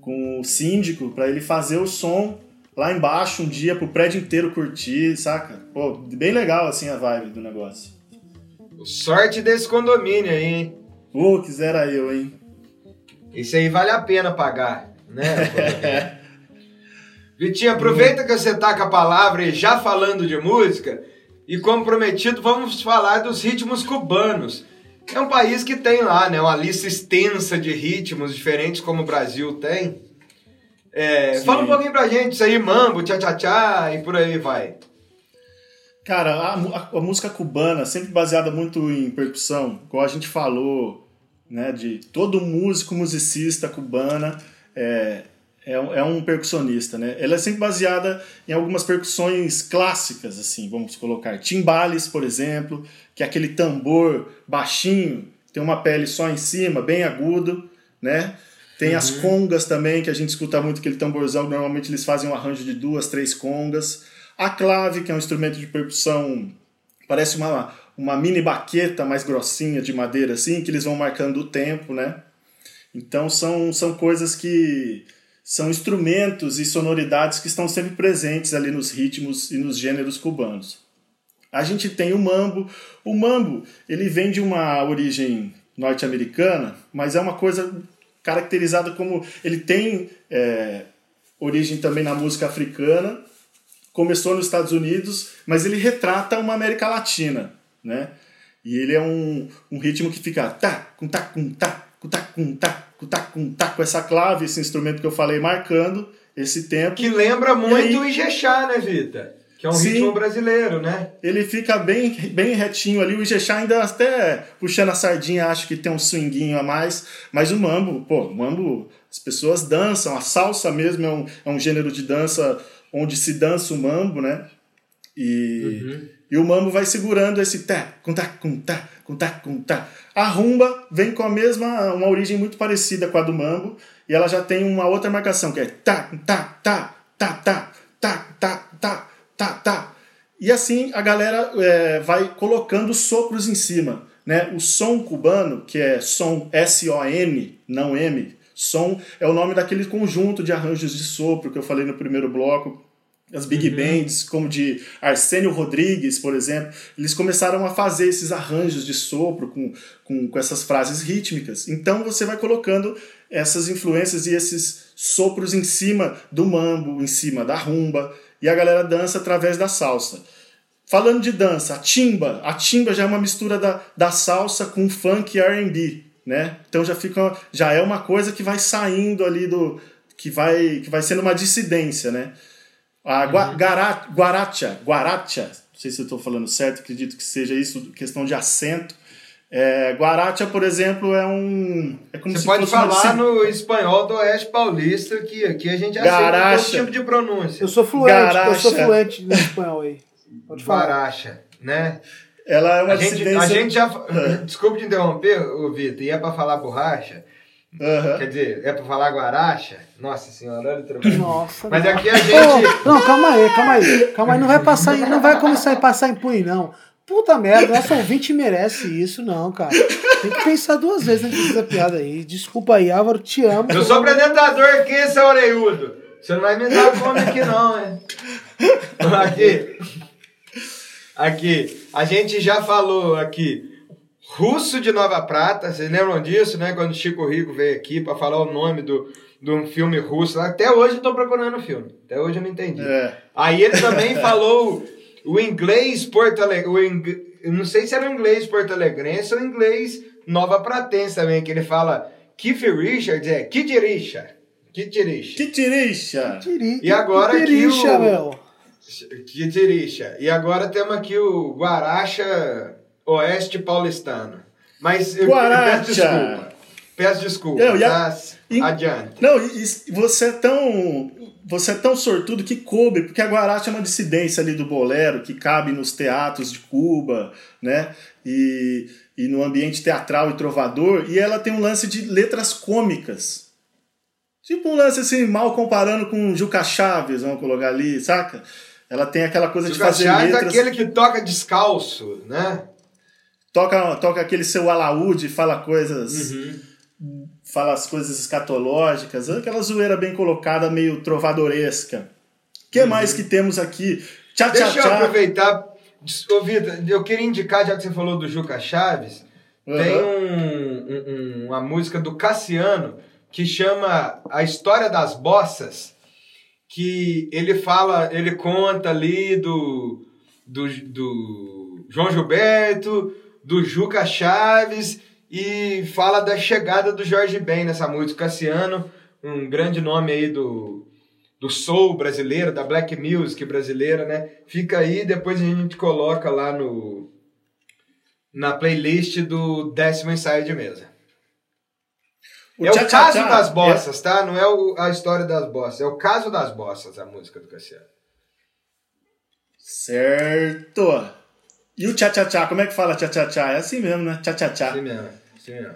com o síndico para ele fazer o som lá embaixo um dia pro prédio inteiro curtir, saca? Pô, bem legal assim a vibe do negócio. Sorte desse condomínio aí, hein? Pô, quisera eu, hein? Isso aí vale a pena pagar, né? Vitinho, aproveita que você tá com a palavra e já falando de música, e como prometido, vamos falar dos ritmos cubanos. É um país que tem lá, né, uma lista extensa de ritmos diferentes como o Brasil tem. É, fala um pouquinho pra gente isso aí, mambo, tchá-tchá-tchá e por aí vai. Cara, a, a, a, música cubana, sempre baseada muito em percussão, como a gente falou, né, de todo músico, musicista cubana é, é, é um percussionista, né? Ela é sempre baseada em algumas percussões clássicas, assim, vamos colocar. Timbales, por exemplo, que é aquele tambor baixinho, tem uma pele só em cima, bem agudo, né? Tem uhum. as congas também, que a gente escuta muito aquele tamborzão, normalmente eles fazem um arranjo de duas, três congas. A clave, que é um instrumento de percussão, parece uma, uma mini baqueta mais grossinha de madeira, assim, que eles vão marcando o tempo, né? Então são, são coisas que são instrumentos e sonoridades que estão sempre presentes ali nos ritmos e nos gêneros cubanos. A gente tem o mambo. O mambo ele vem de uma origem norte-americana, mas é uma coisa caracterizada como ele tem é, origem também na música africana. Começou nos Estados Unidos, mas ele retrata uma América Latina, né? E ele é um, um ritmo que fica com tá, com tá, com tá, com tá, com tá, com essa clave, esse instrumento que eu falei marcando, esse tempo. Que lembra muito o Ijexá, né, Vita? Que é um Sim. ritmo brasileiro, né? Ele fica bem, bem retinho ali. O Ijexá ainda até puxando a sardinha, acho que tem um swinguinho a mais. Mas o mambo, pô, o mambo, as pessoas dançam. A salsa mesmo é um, é um gênero de dança onde se dança o mambo, né? E, e o mambo vai segurando esse tá, com tá, com tá, com tá, com tá. A rumba vem com a mesma, uma origem muito parecida com a do mambo. E ela já tem uma outra marcação, que é tá, tá, tá, tá, tá, tá, tá, tá, tá, tá. E assim a galera é, vai colocando sopros em cima. Né? O som cubano, que é som S-O-N, não M, som é o nome daquele conjunto de arranjos de sopro que eu falei no primeiro bloco. As big bands, como de Arsênio Rodrigues, por exemplo, eles começaram a fazer esses arranjos de sopro com, com, com essas frases rítmicas. Então você vai colocando essas influências e esses sopros em cima do mambo, em cima da rumba, e a galera dança através da salsa. Falando de dança, a timba, a timba já é uma mistura da, da salsa com funk e R&B, né? Então já fica, já é uma coisa que vai saindo ali do, que vai, que vai sendo uma dissidência, né? A gua, gara, guaracha, guaracha, não sei se eu estou falando certo, acredito que seja isso, questão de acento. É, guaracha, por exemplo, é um, é como Você se pode uma falar dissi- no espanhol do Oeste Paulista, que aqui a gente aceita Garacha. todo tipo de pronúncia. Eu sou fluente, eu sou Garacha. fluente no espanhol aí. Pode falar. Guaracha, né? Ela é uma A gente, dissidência. a gente já. Desculpa te interromper, Vitor, e é pra falar borracha? Aham. Quer dizer, é pra falar guaracha? Nossa senhora, olha o trocadilho. Nossa. Mas aqui a gente. Ô, não, calma aí, calma aí. Calma aí, não vai passar, não vai começar a passar impune, não. Puta merda, nosso ouvinte merece isso, não, cara. Tem que pensar duas vezes antes dessa piada aí. Desculpa aí, Álvaro, te amo. Eu sou apresentador aqui, seu orelhudo. Você não vai me dar fome aqui, não, né? Aqui. Aqui. A gente já falou aqui. Russo de Nova Prata, vocês lembram disso, né? Quando o Chico Rico veio aqui pra falar o nome do, de um filme russo. Até hoje eu tô procurando o filme. Até hoje eu não entendi. É. Aí ele também falou o inglês Porto Alegre. O ing... Eu não sei se era o inglês Porto Alegrense ou o inglês Nova Pratense também, que ele fala Keith Richards, é. Que tirixa! Tiri- E agora que aqui o- Richard. E agora temos aqui o Guaracha Oeste Paulistano. Mas eu, Guaracha. peço desculpa. Peço desculpa. Eu, e a- e- Adiante. Não, e, e você é tão. Você é tão sortudo que coube, porque a Guaracha é uma dissidência ali do bolero que cabe nos teatros de Cuba, né? E, e no ambiente teatral e trovador, e ela tem um lance de letras cômicas. Tipo um lance assim, mal comparando com Juca Chaves, vamos colocar ali, saca? Ela tem aquela coisa de Zucca fazer Chaves é letras. aquele que toca descalço, né? Toca, toca aquele seu alaúde, fala coisas. Uhum. fala as coisas escatológicas, aquela zoeira bem colocada, meio trovadoresca. O que mais que temos aqui? Tchá, tchá, Uhum. Deixa eu tchá. aproveitar. Ô, Vitor, eu queria indicar, já que você falou do Juca Chaves, tem Aham. um- um- um- uma música do Cassiano que chama A História das Bossas, que ele fala, ele conta ali do, do, do João Gilberto, do Juca Chaves e fala da chegada do Jorge Ben nessa música. Cassiano, um grande nome aí do, do soul brasileiro, da black music brasileira, né? Fica aí, depois a gente coloca lá no na playlist do décimo ensaio de mesa. é tchá, o caso tchá das é- bossas, tá? Não é o- a história das bossas, é o caso das bossas, a música do Cassiano. Certo. E o tchá tchá tchá, como é que fala tchá tchá tchá? É assim mesmo, né? Tchá tchá tchá. Assim mesmo, assim mesmo.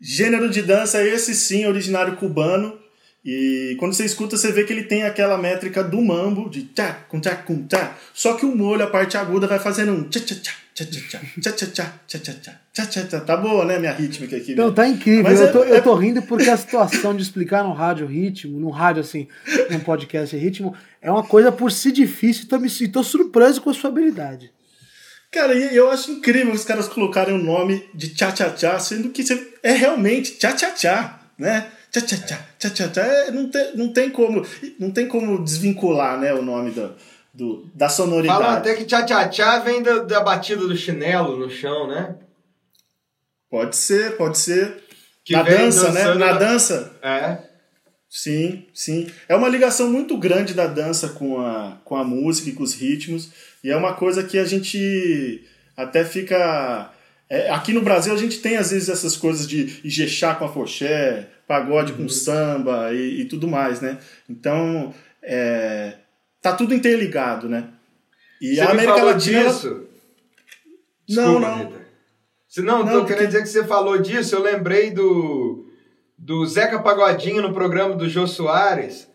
Gênero de dança, esse sim, originário cubano. E quando você escuta, você vê que ele tem aquela métrica do mambo, de tchá, com tchá, com tchá. Só que o molho, a parte aguda, vai fazendo um tchá tchá tchá, tchá tchá tchá, tchá tchá tchá, tchá tchá tchá, tchá tchá tchá. Tá boa, né, minha rítmica aqui? Não, né? tá incrível. Mas eu, é- tô, é- eu tô rindo porque a situação de explicar no rádio ritmo, num rádio assim, num podcast ritmo, é uma coisa por si difícil e tô, me, e tô surpreso com a sua habilidade. Cara, e eu acho incrível os caras colocarem o nome de tchá tchá tchá, sendo que é realmente tchá tchá tchá, né? Tchá tchá tchá, tchá tchá tchá. É, não, tem, não, tem como, não tem como desvincular né, o nome do, do, da sonoridade. Falam até que tchá-tchá-tchá vem da, da batida do chinelo no chão, né? Pode ser, pode ser. Que na dança, né? na- dança. É. Sim, sim. É uma ligação muito grande da dança com a, com a música e com os ritmos. E é uma coisa que a gente até fica. É, aqui no Brasil a gente tem às vezes essas coisas de Ijexá com a foché, pagode uhum. com samba e, e, tudo mais, né? Então, é, tá tudo interligado, né? E Você a América Latina. Disso? Desculpa, não, não. Rita. Se não, não tô porque... querendo dizer que você falou disso, eu lembrei do do Zeca Pagodinho no programa do Jô Soares,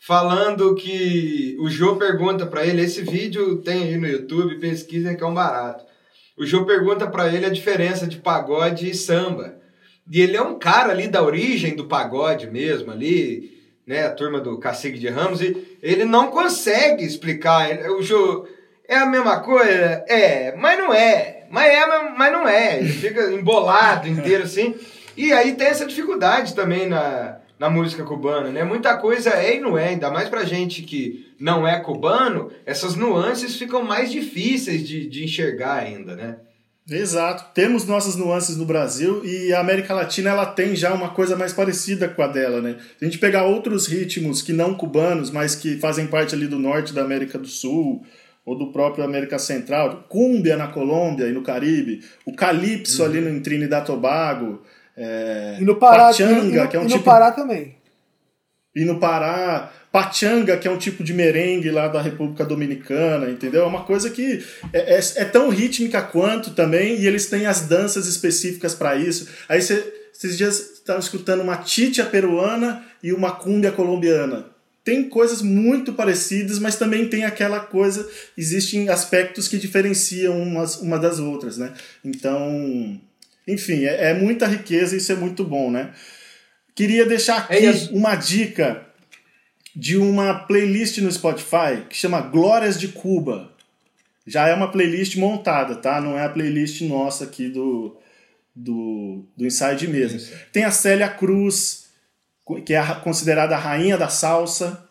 falando que o Jô pergunta para ele, esse vídeo tem aí no YouTube, pesquisem que é um barato. O Jô pergunta para ele a diferença de pagode e samba. E ele é um cara ali da origem do pagode mesmo, ali, né, a turma do Cacique de Ramos, e ele não consegue explicar. O Jô é a mesma coisa? É, mas não é. Mas é, mas não é. Ele fica embolado inteiro assim. E aí tem essa dificuldade também na, na música cubana, né? Muita coisa é e não é, ainda mais pra gente que não é cubano, essas nuances ficam mais difíceis de, de enxergar ainda, né? Exato. Temos nossas nuances no Brasil e a América Latina ela tem já uma coisa mais parecida com a dela, né? Se a gente pegar outros ritmos que não cubanos, mas que fazem parte ali do norte da América do Sul ou do próprio América Central, cúmbia na Colômbia e no Caribe, o calypso uhum. ali no Trinidad e Tobago, é, e no Pará, pachanga, e que é um e tipo... no Pará também. E no Pará, pachanga, que é um tipo de merengue lá da República Dominicana, entendeu? É uma coisa que é, é, é tão rítmica quanto também, e eles têm as danças específicas para isso. Aí você, esses dias estava escutando uma titia peruana e uma cúmbia colombiana. Tem coisas muito parecidas, mas também tem aquela coisa, existem aspectos que diferenciam umas uma das outras, né? Então, enfim, é, é muita riqueza e isso é muito bom, né? Queria deixar aqui é uma dica de uma playlist no Spotify que chama Glórias de Cuba. Já é uma playlist montada, tá? Não é a playlist nossa aqui do, do, do Inside mesmo. Tem a Célia Cruz, que é considerada a rainha da salsa.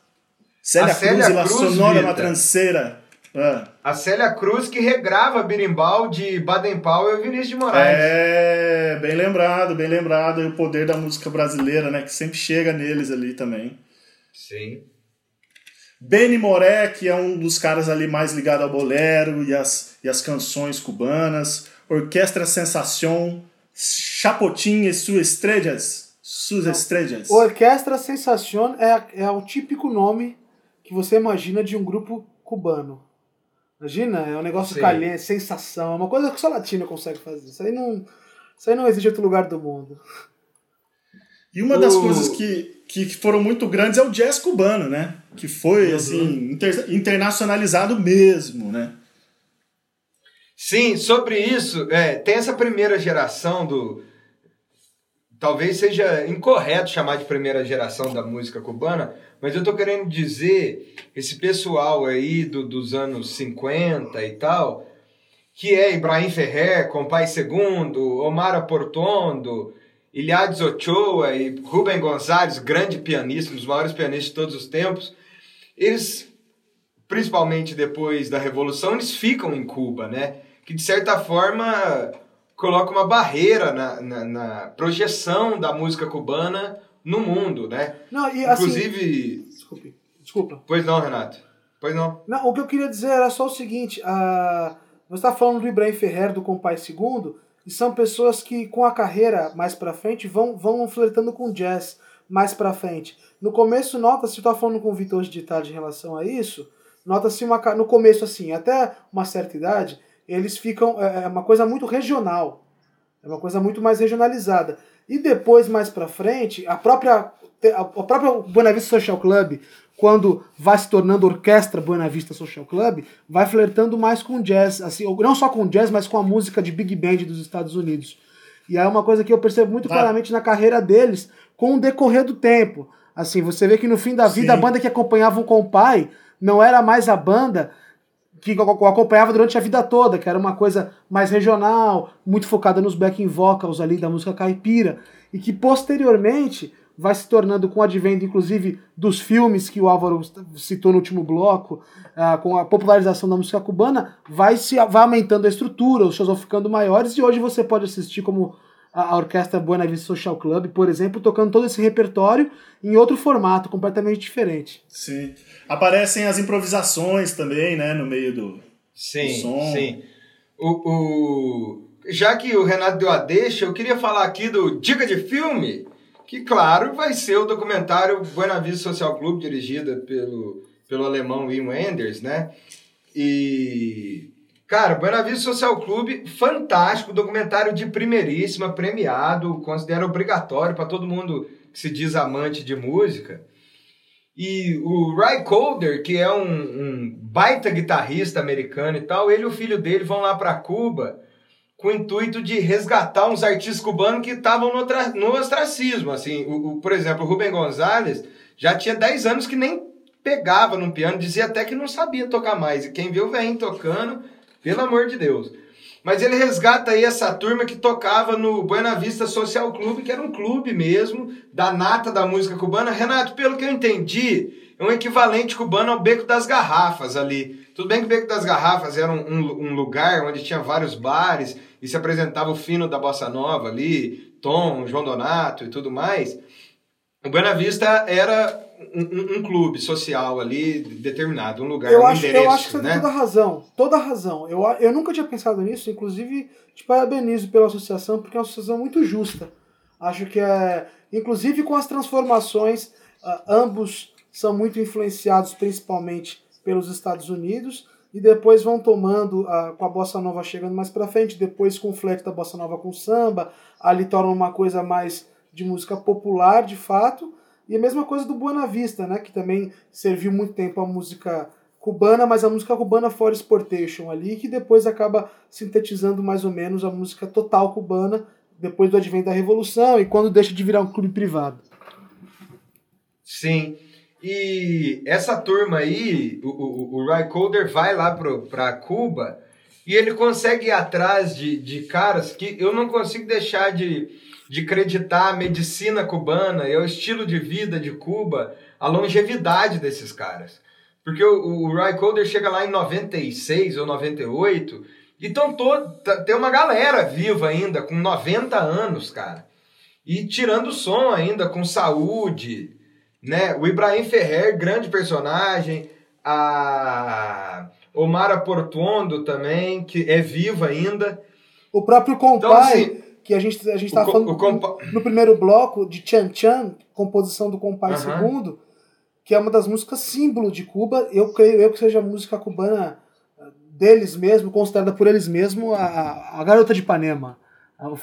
Célia, Célia Cruz e La Sonora Matranceira. Ah. A Célia Cruz que regrava Birimbau de Baden Powell e Vinícius de Moraes. É, bem lembrado, bem lembrado. E o poder da música brasileira, né? Que sempre chega neles ali também. Sim. Benny Moré, que é um dos caras ali mais ligado ao bolero e as, e as canções cubanas. Orquestra Sensação, Chapotin e suas estrelas. Suas estrelas. Orquestra Sensação é, é o típico nome que você imagina de um grupo cubano. Imagina, é um negócio Sim. caliente, sensação, é uma coisa que só latino consegue fazer. Isso aí não, isso aí não existe em outro lugar do mundo. E uma das coisas que, que foram muito grandes é o jazz cubano, né? Que foi, uhum. assim, inter, internacionalizado mesmo, né? Sim, sobre isso, é, tem essa primeira geração do. Talvez seja incorreto chamar de primeira geração da música cubana, mas eu tô querendo dizer, esse pessoal aí do, dos anos 50 e tal, que é Ibrahim Ferrer, Compai Segundo, Omar Portondo, Iliades Ochoa e Rubem Gonzalez, grande pianista, um dos maiores pianistas de todos os tempos, eles, principalmente depois da Revolução, eles ficam em Cuba, né? Que de certa forma coloca uma barreira na, na, na projeção da música cubana no mundo, né? Não, e assim, Inclusive. Desculpe. Desculpa. Pois não, Renato. Pois não. Não, o que eu queria dizer era só o seguinte: a... você está falando do Ibrahim Ferrer, do Compai Segundo, e são pessoas que, com a carreira mais pra frente, vão, vão flertando com jazz mais pra frente. No começo, nota-se, eu estava falando com o Vitor de tarde em relação a isso, nota-se uma. No começo, assim, até uma certa idade, eles ficam. É, é uma coisa muito regional. É uma coisa muito mais regionalizada. E depois, mais pra frente, a própria, a própria Buena Vista Social Club, quando vai se tornando orquestra Buena Vista Social Club, vai flertando mais com jazz, assim, não só com jazz, mas com a música de big band dos Estados Unidos. E é uma coisa que eu percebo muito claramente na carreira deles, com o decorrer do tempo. Assim, você vê que no fim da vida Sim. a banda que acompanhava o Compai não era mais a banda que eu acompanhava durante a vida toda, que era uma coisa mais regional, muito focada nos backing vocals ali da música caipira, e que posteriormente vai se tornando, com o advento inclusive dos filmes que o Álvaro citou no último bloco, uh, com a popularização da música cubana, vai, se, vai aumentando a estrutura, os shows vão ficando maiores, e hoje você pode assistir como a, orquestra Buena Vista Social Club, por exemplo, tocando todo esse repertório em outro formato, completamente diferente. Sim. Aparecem as improvisações também, né, no meio do, Sim, do som. sim. O, o- Já que o Renato deu a deixa, eu queria falar aqui do Dica de Filme, que, claro, vai ser o documentário Buena Vista Social Club, dirigido pelo, pelo alemão Wim Wenders, né? E... Cara, Buena Vista Social Club, fantástico, documentário de primeiríssima, premiado, considero obrigatório para todo mundo que se diz amante de música. E o Ry Calder, que é um, um baita guitarrista americano e tal, ele e o filho dele vão lá para Cuba com o intuito de resgatar uns artistas cubanos que estavam no, no ostracismo. Assim, o, o- por exemplo, o Rubem Gonzalez já tinha 10 anos que nem pegava no piano, dizia até que não sabia tocar mais. E quem viu vem tocando, pelo amor de Deus. Mas ele resgata aí essa turma que tocava no Buena Vista Social Clube, que era um clube mesmo, da nata da música cubana. Renato, pelo que eu entendi, é um equivalente cubano ao Beco das Garrafas ali. Tudo bem que o Beco das Garrafas era um, um- um lugar onde tinha vários bares e se apresentava o fino da Bossa Nova ali, Tom, João Donato e tudo mais. O Buena Vista era um, um- clube social ali determinado, um lugar, Eu um acho, endereço, eu acho que você né? tem toda a razão. Toda a razão. Eu, eu nunca tinha pensado nisso, inclusive te parabenizo pela associação, porque é uma associação muito justa. Acho que é. Inclusive com as transformações, ah, ambos são muito influenciados principalmente pelos Estados Unidos e depois vão tomando, ah, com a bossa nova chegando mais pra frente, depois com o flex da bossa nova com samba, ali torna uma coisa mais de música popular de fato. E a mesma coisa do Buena Vista, né, que também serviu muito tempo a música cubana, mas a música cubana for exportation ali, que depois acaba sintetizando mais ou menos a música total cubana depois do advento da Revolução e quando deixa de virar um clube privado. Sim. E essa turma aí, o, o, o Ry Calder vai lá pro, pra Cuba e ele consegue ir atrás de, de caras que eu não consigo deixar de, de acreditar a medicina cubana e o estilo de vida de Cuba, a longevidade desses caras. Porque o, o Ry Calder chega lá em 96 ou 98 e tão todo, tá- tem uma galera viva ainda, com 90 anos, cara. E tirando som ainda, com saúde, né? O Ibrahim Ferrer, grande personagem, a Omara Portuondo também, que é viva ainda. O próprio Então, Compai, assim, que a gente a gente estava falando compa- no primeiro bloco de Chan Chan, composição do Compai Aham. segundo, que é uma das músicas símbolo de Cuba. Eu creio eu que seja a música cubana ah, deles mesmo, considerada por eles mesmos a, a- garota de Ipanema. A, a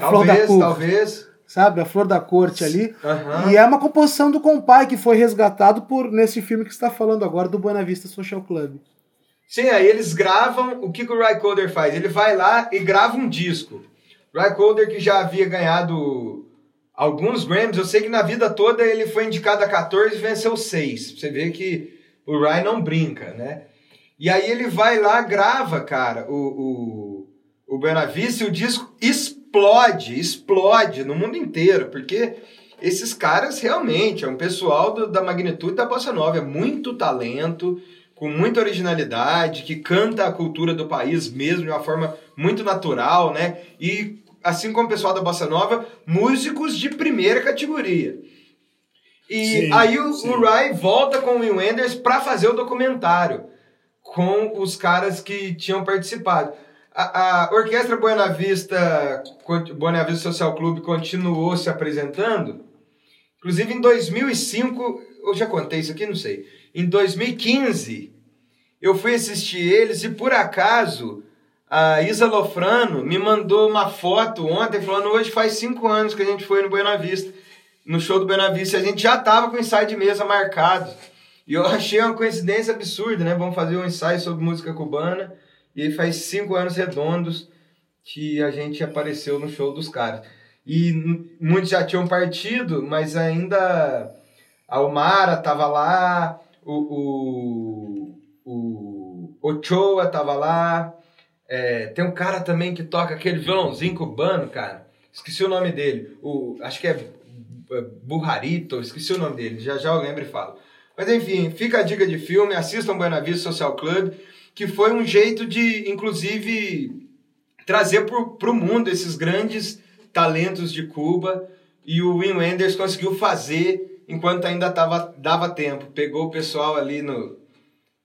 flor da cor, talvez. sabe? A flor da corte ali. Aham. E é uma composição do Compai que foi resgatado por nesse filme que você está falando agora, do Buena Vista Social Club. Sim, aí eles gravam. O que, que o Ry Calder faz? Ele vai lá e grava um disco. Ry Calder, que já havia ganhado alguns Grammys, eu sei que na vida toda ele foi indicado a 14 e venceu 6. Você vê que o Ry não brinca, né? E aí ele vai lá, grava, cara, o, o, o Buena Vista e o disco explode, explode no mundo inteiro, porque esses caras realmente é um pessoal do- da magnitude da Bossa Nova, é muito talento, com muita originalidade, que canta a cultura do país mesmo de uma forma muito natural, né? E assim como o pessoal da Bossa Nova, músicos de primeira categoria. E Sim, aí o, sim. o Ry volta com o Will Wenders para fazer o documentário com os caras que tinham participado. A, a Orquestra Buena Vista, Buena Vista Social Clube continuou se apresentando. Inclusive em 2005, eu já contei isso aqui, não sei. Em 2015, eu fui assistir eles e por acaso a Isa Lofrano me mandou uma foto ontem falando hoje faz cinco anos que a gente foi no Buena Vista, no show do Buena Vista, a gente já tava com o ensaio de mesa marcado. E eu achei uma coincidência absurda, né? Vamos fazer um ensaio sobre música cubana e faz cinco anos redondos que a gente apareceu no show dos caras. E muitos já tinham partido, mas ainda a Omara tava lá, o, o, o Ochoa tava lá, é, tem um cara também que toca aquele violãozinho cubano, cara. Esqueci o nome dele. O, acho que é é, Burrarito, esqueci o nome dele. Já já eu lembro e falo. Mas enfim, fica a dica de filme, assistam Buena Vista Social Club, que foi um jeito de, inclusive, trazer pro, pro mundo esses grandes talentos de Cuba e o Wim Wenders conseguiu fazer enquanto ainda tava, dava tempo. Pegou o pessoal ali no,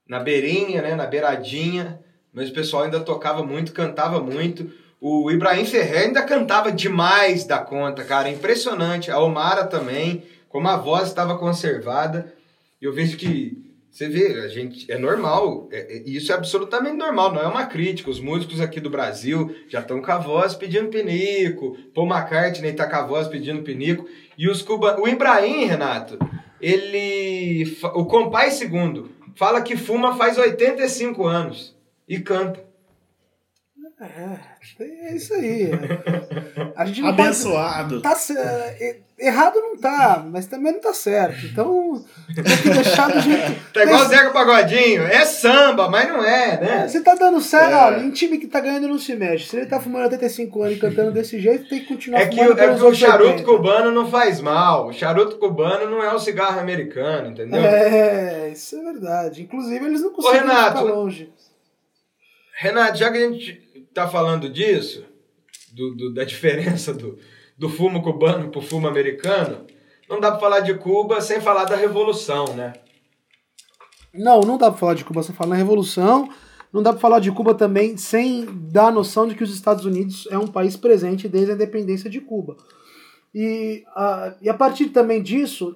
na beirinha, né, na beiradinha, mas o pessoal ainda tocava muito, cantava muito. O Ibrahim Ferrer ainda cantava demais da conta, cara, impressionante. A Omara também, como a voz estava conservada. Eu vejo que você vê, a gente é normal, é, é, isso é absolutamente normal, não é uma crítica. Os músicos aqui do Brasil já estão com a voz pedindo pinico, Paul McCartney tá com a voz pedindo pinico, e os cubanos. O Ibrahim, Renato, ele. O Compai Segundo fala que fuma faz 85 anos e canta. É, é isso aí. A gente não Abençoado. Pode, tá, errado não tá, mas também não tá certo. Então, tem que deixar do jeito. Tá igual o Zeca Pagodinho. É samba, mas não é, né? Você tá dando certo, é. ó, em time que tá ganhando não se mexe. Se ele tá fumando 85 anos e cantando desse jeito, tem que continuar é que, fumando. É que o charuto 80. cubano não faz mal. O charuto cubano não é um cigarro americano, entendeu? É, isso é verdade. Inclusive, eles não conseguem Ô, Renato, ficar longe. Renato, já que a gente tá falando disso, do, do, da diferença do, do fumo cubano pro fumo americano, não dá para falar de Cuba sem falar da Revolução, né? Não, não dá para falar de Cuba sem falar na Revolução. Não dá para falar de Cuba também sem dar a noção de que os Estados Unidos é um país presente desde a independência de Cuba. E, a, e a partir também disso,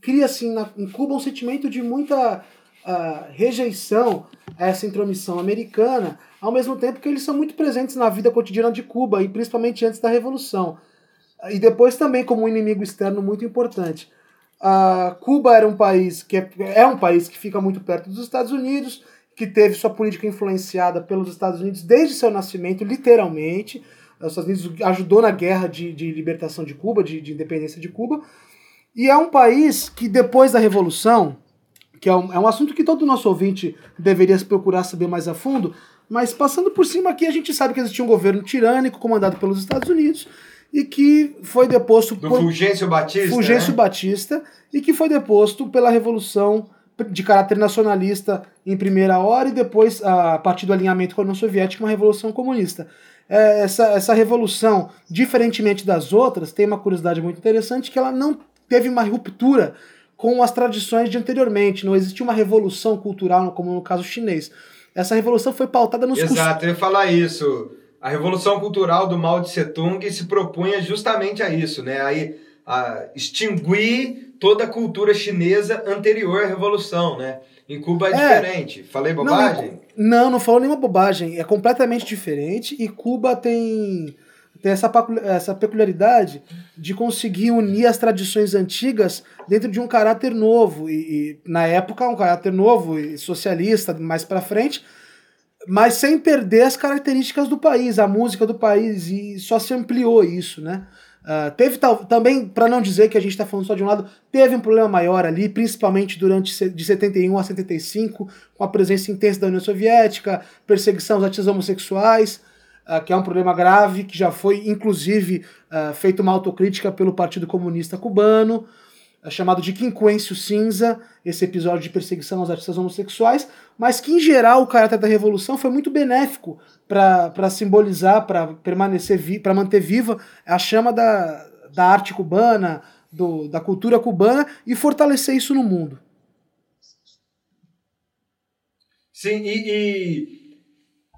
cria-se em Cuba um sentimento de muita rejeição a essa intromissão americana, ao mesmo tempo que eles são muito presentes na vida cotidiana de Cuba, e principalmente antes da Revolução. E depois também como um inimigo externo muito importante. Uh, Cuba era um país que é, é um país que fica muito perto dos Estados Unidos, que teve sua política influenciada pelos Estados Unidos desde seu nascimento, literalmente. Os Estados Unidos ajudou na guerra de, de libertação de Cuba, de, de independência de Cuba. E é um país que depois da Revolução, que é um, é um assunto que todo nosso ouvinte deveria procurar saber mais a fundo, mas passando por cima aqui, a gente sabe que existia um governo tirânico comandado pelos Estados Unidos e que foi deposto Do por Fulgêncio Batista, Fulgêncio né? Batista e que foi deposto pela revolução de caráter nacionalista em primeira hora e depois a partir do alinhamento com a União Soviética uma revolução comunista. É, essa, essa revolução, diferentemente das outras, tem uma curiosidade muito interessante que ela não teve uma ruptura com as tradições de anteriormente. Não existiu uma revolução cultural, como no caso chinês. Essa revolução foi pautada nos Exato, eu ia falar isso. A revolução cultural do Mao Tse Tung se propunha justamente a isso, né? Aí, a extinguir toda a cultura chinesa anterior à revolução, né? Em Cuba é, é diferente. Falei bobagem? Não, não, não falou nenhuma bobagem. É completamente diferente e Cuba tem tem essa, essa peculiaridade de conseguir unir as tradições antigas dentro de um caráter novo. E, e na época, um caráter novo e socialista, mais para frente, mas sem perder as características do país, a música do país, e só se ampliou isso, né? Uh, teve tal, também, para não dizer que a gente está falando só de um lado, teve um problema maior ali, principalmente durante de 71 a 75, com a presença intensa da União Soviética, perseguição aos artistas homossexuais, uh, que é um problema grave, que já foi, inclusive, uh, feito uma autocrítica pelo Partido Comunista Cubano, uh, chamado de Quinquêncio Cinza, esse episódio de perseguição aos artistas homossexuais, mas que, em geral, o caráter da Revolução foi muito benéfico para simbolizar, para permanecer, para manter viva a chama da, da arte cubana, do, da cultura cubana e fortalecer isso no mundo. Sim, e, e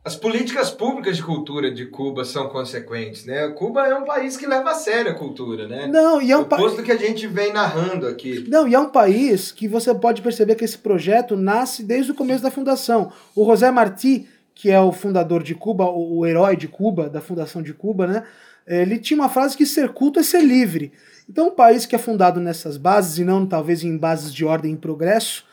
as políticas públicas de cultura de Cuba são consequentes, né? Cuba é um país que leva a sério a cultura, né? Não, e é um país que a gente vem narrando aqui. Não, e é um país que você pode perceber que esse projeto nasce desde o começo da fundação. O José Martí, que é o fundador de Cuba, o, herói de Cuba, da fundação de Cuba, né? Ele tinha uma frase que ser culto é ser livre. Então, um país que é fundado nessas bases e não talvez em bases de ordem e progresso,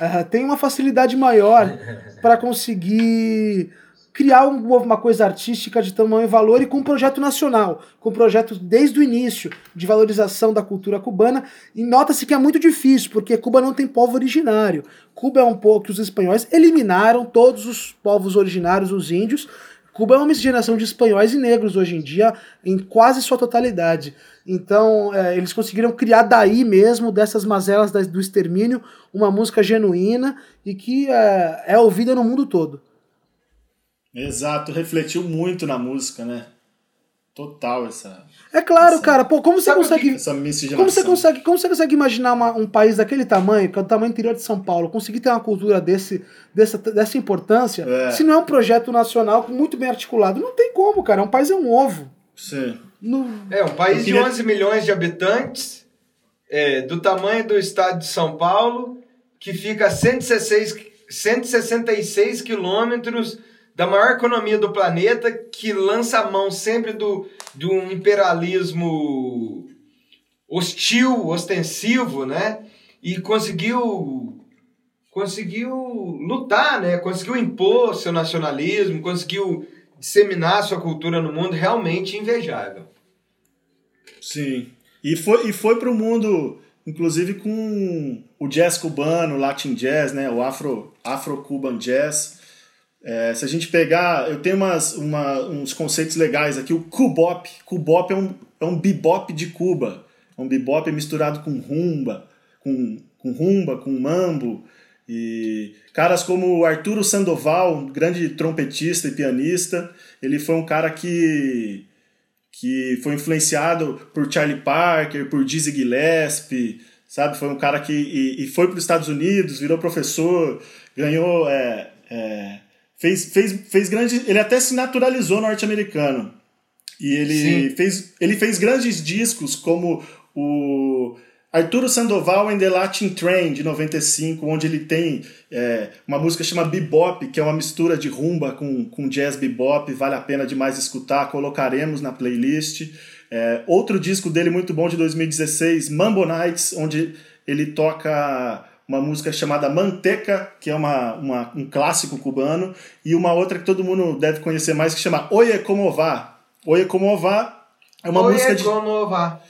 uh, tem uma facilidade maior para conseguir criar uma coisa artística de tamanho e valor e com um projeto nacional, com um projeto desde o início de valorização da cultura cubana. E nota-se que é muito difícil, porque Cuba não tem povo originário. Cuba é um povo que os espanhóis eliminaram todos os povos originários, os índios. Cuba é uma miscigenação de espanhóis e negros hoje em dia, em quase sua totalidade. Então, é, eles conseguiram criar daí mesmo, dessas mazelas do extermínio, uma música genuína e que é, é ouvida no mundo todo. Exato, refletiu muito na música, né? total essa. É claro, Essa- cara. Pô, como você consegue. Essa miscigenação. Como você consegue, como você consegue imaginar uma- um país daquele tamanho, que é o tamanho interior de São Paulo, conseguir ter uma cultura desse, dessa, dessa importância, É. se não é um projeto nacional muito bem articulado? Não tem como, cara. Um país é um ovo. Sim. No- É, um país queria- de 11 milhões de habitantes, é, do tamanho do estado de São Paulo, que fica a 116, 166 quilômetros da maior economia do planeta, que lança a mão sempre do, um imperialismo hostil, ostensivo, né? E conseguiu conseguiu lutar, né? Conseguiu impor seu nacionalismo, conseguiu disseminar sua cultura no mundo, realmente invejável. Sim. E foi, e foi pro mundo, inclusive com o jazz cubano, o Latin jazz, né? O afro, afro-cuban jazz. É, se a gente pegar, eu tenho umas, uma, uns conceitos legais aqui. O cubop, cubop é um, é um bebop de Cuba. É um bebop misturado com rumba, com, com rumba, com mambo. E caras como o Arturo Sandoval, um grande trompetista e pianista, ele foi um cara que que foi influenciado por Charlie Parker, por Dizzy Gillespie, sabe? Foi um cara que e, e foi para os Estados Unidos, virou professor, ganhou, é, é, fez, fez, fez grande, ele até se naturalizou norte-americano e ele Sim. fez, ele fez grandes discos como o Arturo Sandoval and the Latin Train, de 95, onde ele tem é, uma música chamada Bebop, que é uma mistura de rumba com, com jazz bebop, vale a pena demais escutar, colocaremos na playlist. É, outro disco dele muito bom de 2016, Mambo Nights, onde ele toca uma música chamada Manteca, que é uma, uma- um clássico cubano, e uma outra que todo mundo deve conhecer mais, que chama Oye Como Va. Oye Como Va é uma Oye, música de como va?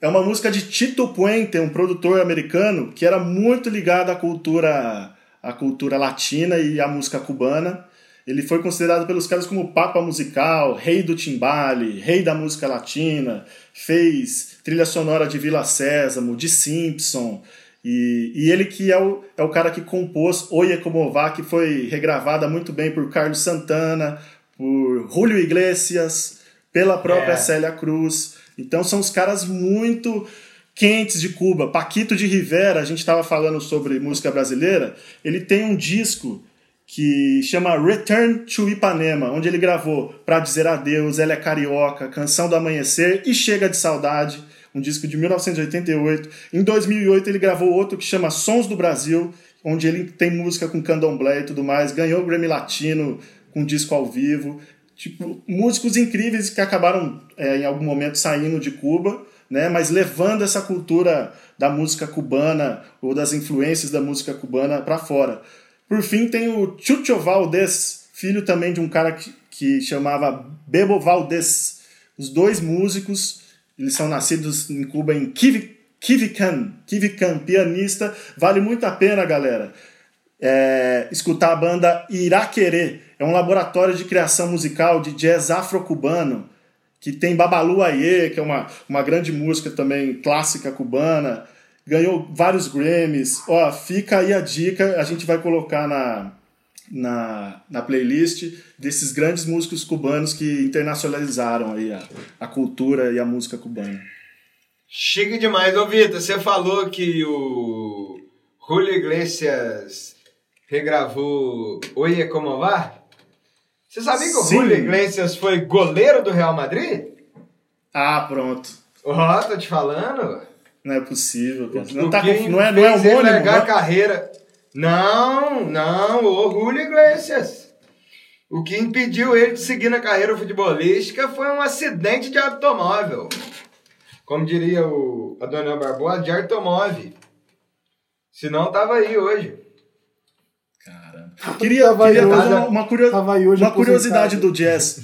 é uma música de Tito Puente, um produtor americano que era muito ligado à cultura, à cultura latina e à música cubana. Ele foi considerado pelos caras como papa musical, rei do timbale, rei da música latina, fez trilha sonora de Vila Sésamo, de Simpson. E, e ele que é o, é o cara que compôs Oye Como Va, que foi regravada muito bem por Carlos Santana, por Julio Iglesias, pela própria É. Célia Cruz. Então são os caras muito quentes de Cuba. Paquito de Rivera, a gente estava falando sobre música brasileira, ele tem um disco que chama Return to Ipanema, onde ele gravou Pra Dizer Adeus, Ela é Carioca, Canção do Amanhecer e Chega de Saudade, um disco de 1988. Em 2008 ele gravou outro que chama Sons do Brasil, onde ele tem música com candomblé e tudo mais, ganhou o Grammy Latino com disco ao vivo. Tipo, músicos incríveis que acabaram é, em algum momento saindo de Cuba, né, mas levando essa cultura da música cubana ou das influências da música cubana para fora. Por fim, tem o Chucho Valdés, filho também de um cara que, que chamava Bebo Valdés. Os dois músicos, eles são nascidos em Cuba em Kivi, Kivican, Kivican, pianista. Vale muito a pena, galera, é, escutar a banda Iraquerê. É um laboratório de criação musical de jazz afro-cubano que tem Babalu Aie, que é uma, uma grande música também clássica cubana. Ganhou vários Grammys. Ó, fica aí a dica, a gente vai colocar na, na, na playlist desses grandes músicos cubanos que internacionalizaram aí a, a cultura e a música cubana. Chique demais. Ô, Vitor, você falou que o Julio Iglesias regravou Oye Como Va? Você sabia que o Sim. Julio Iglesias foi goleiro do Real Madrid? Ah, pronto. Ó, tô te falando. Não é possível, cara. Não, tá não é, não é homônimo, a né? carreira. Não, não, o Julio Iglesias. O que impediu ele de seguir na carreira futebolística foi um acidente de automóvel. Como diria o, a dona Barbosa, de automóvel. Senão tava aí hoje. Caramba. Queria, Tava aí queria hoje- fazer uma, uma curio- uma curiosidade do jazz.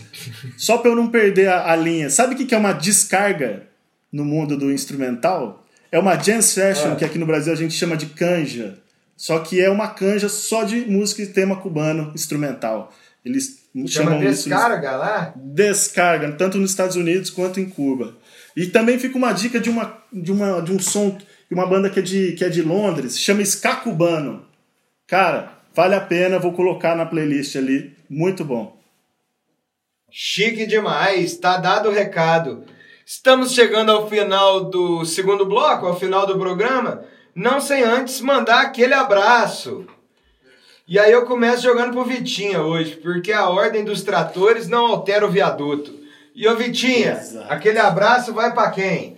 Só pra eu não perder a, a linha. Sabe o que que é uma descarga no mundo do instrumental? É uma jam session, Ah. que aqui no Brasil a gente chama de canja. Só que é uma canja só de música e tema cubano instrumental. Eles Chama chamam isso descarga lá. descarga, tanto nos Estados Unidos quanto em Cuba. E também fica uma dica de, uma, de, uma, de um som de uma banda que é de, que é de Londres, chama Ska Cubano. Cara, vale a pena, vou colocar na playlist ali, muito bom. Chique demais, tá dado o recado. Estamos chegando ao final do segundo bloco, ao final do programa, não sem antes mandar aquele abraço. E aí eu começo jogando pro Vitinha hoje, porque a ordem dos tratores não altera o viaduto. E ô Vitinha, Exato. aquele abraço vai pra quem?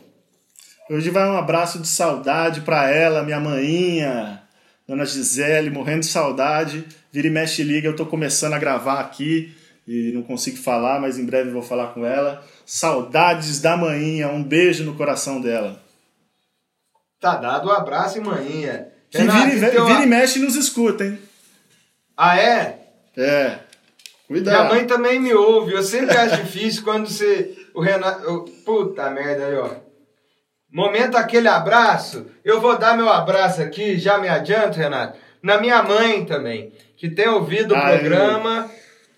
Hoje vai um abraço de saudade pra ela, minha maninha, Dona Gisele, morrendo de saudade. Vira e mexe e liga, eu tô começando a gravar aqui e não consigo falar, mas em breve vou falar com ela. Saudades da maninha, um beijo no coração dela. Tá dado o abraço e manhinha. Que Renato, vira, e, vira e mexe e nos escuta, hein? Ah, é? É. Minha Cuidado. mãe também me ouve. Eu sempre acho difícil quando você. O Renato. Puta merda aí, ó. Momento aquele abraço. Eu vou dar meu abraço aqui, já me adianto, Renato. Na minha mãe também, que tem ouvido o programa.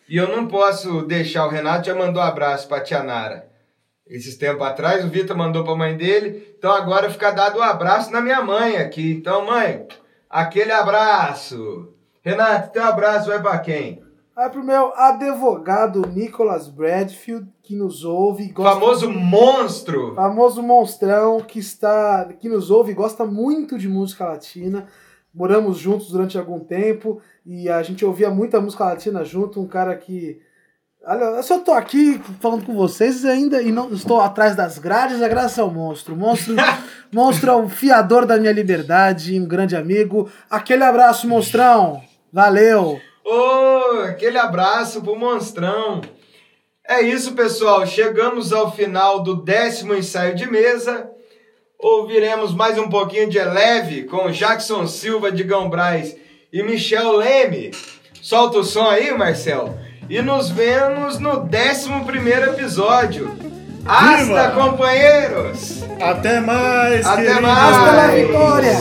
E eu não posso deixar. O Renato já mandou abraço pra tia Nara. Esses tempos atrás, o Vitor mandou pra mãe dele. Então agora fica dado um abraço na minha mãe aqui. Então, mãe, aquele abraço. Renato, teu abraço vai pra quem? Vai pro meu advogado Nicholas Bradfield, que nos ouve. Gosta famoso monstro. famoso monstrão que está que nos ouve e gosta muito de música latina. Moramos juntos durante algum tempo e a gente ouvia muita música latina junto, um cara que Olha, se eu tô aqui falando com vocês ainda e não estou atrás das grades, é graças ao monstro. Monstro, monstro é o fiador da minha liberdade, um grande amigo. Aquele abraço, monstrão. Valeu. Ô, aquele abraço pro monstrão. É isso, pessoal. Chegamos ao final do décimo ensaio de mesa. Ouviremos mais um pouquinho de Eleve com Jackson Silva, Digão Braz e Michel Leme. Solta o som aí, Marcel. E nos vemos no décimo primeiro episódio. Hasta, Viva! companheiros! Até mais, Até queridos. mais. Hasta la vitória.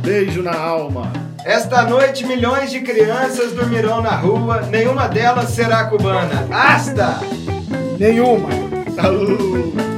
Beijo na alma. Esta noite, milhões de crianças dormirão na rua, nenhuma delas será cubana. Hasta! Nenhuma. Alô.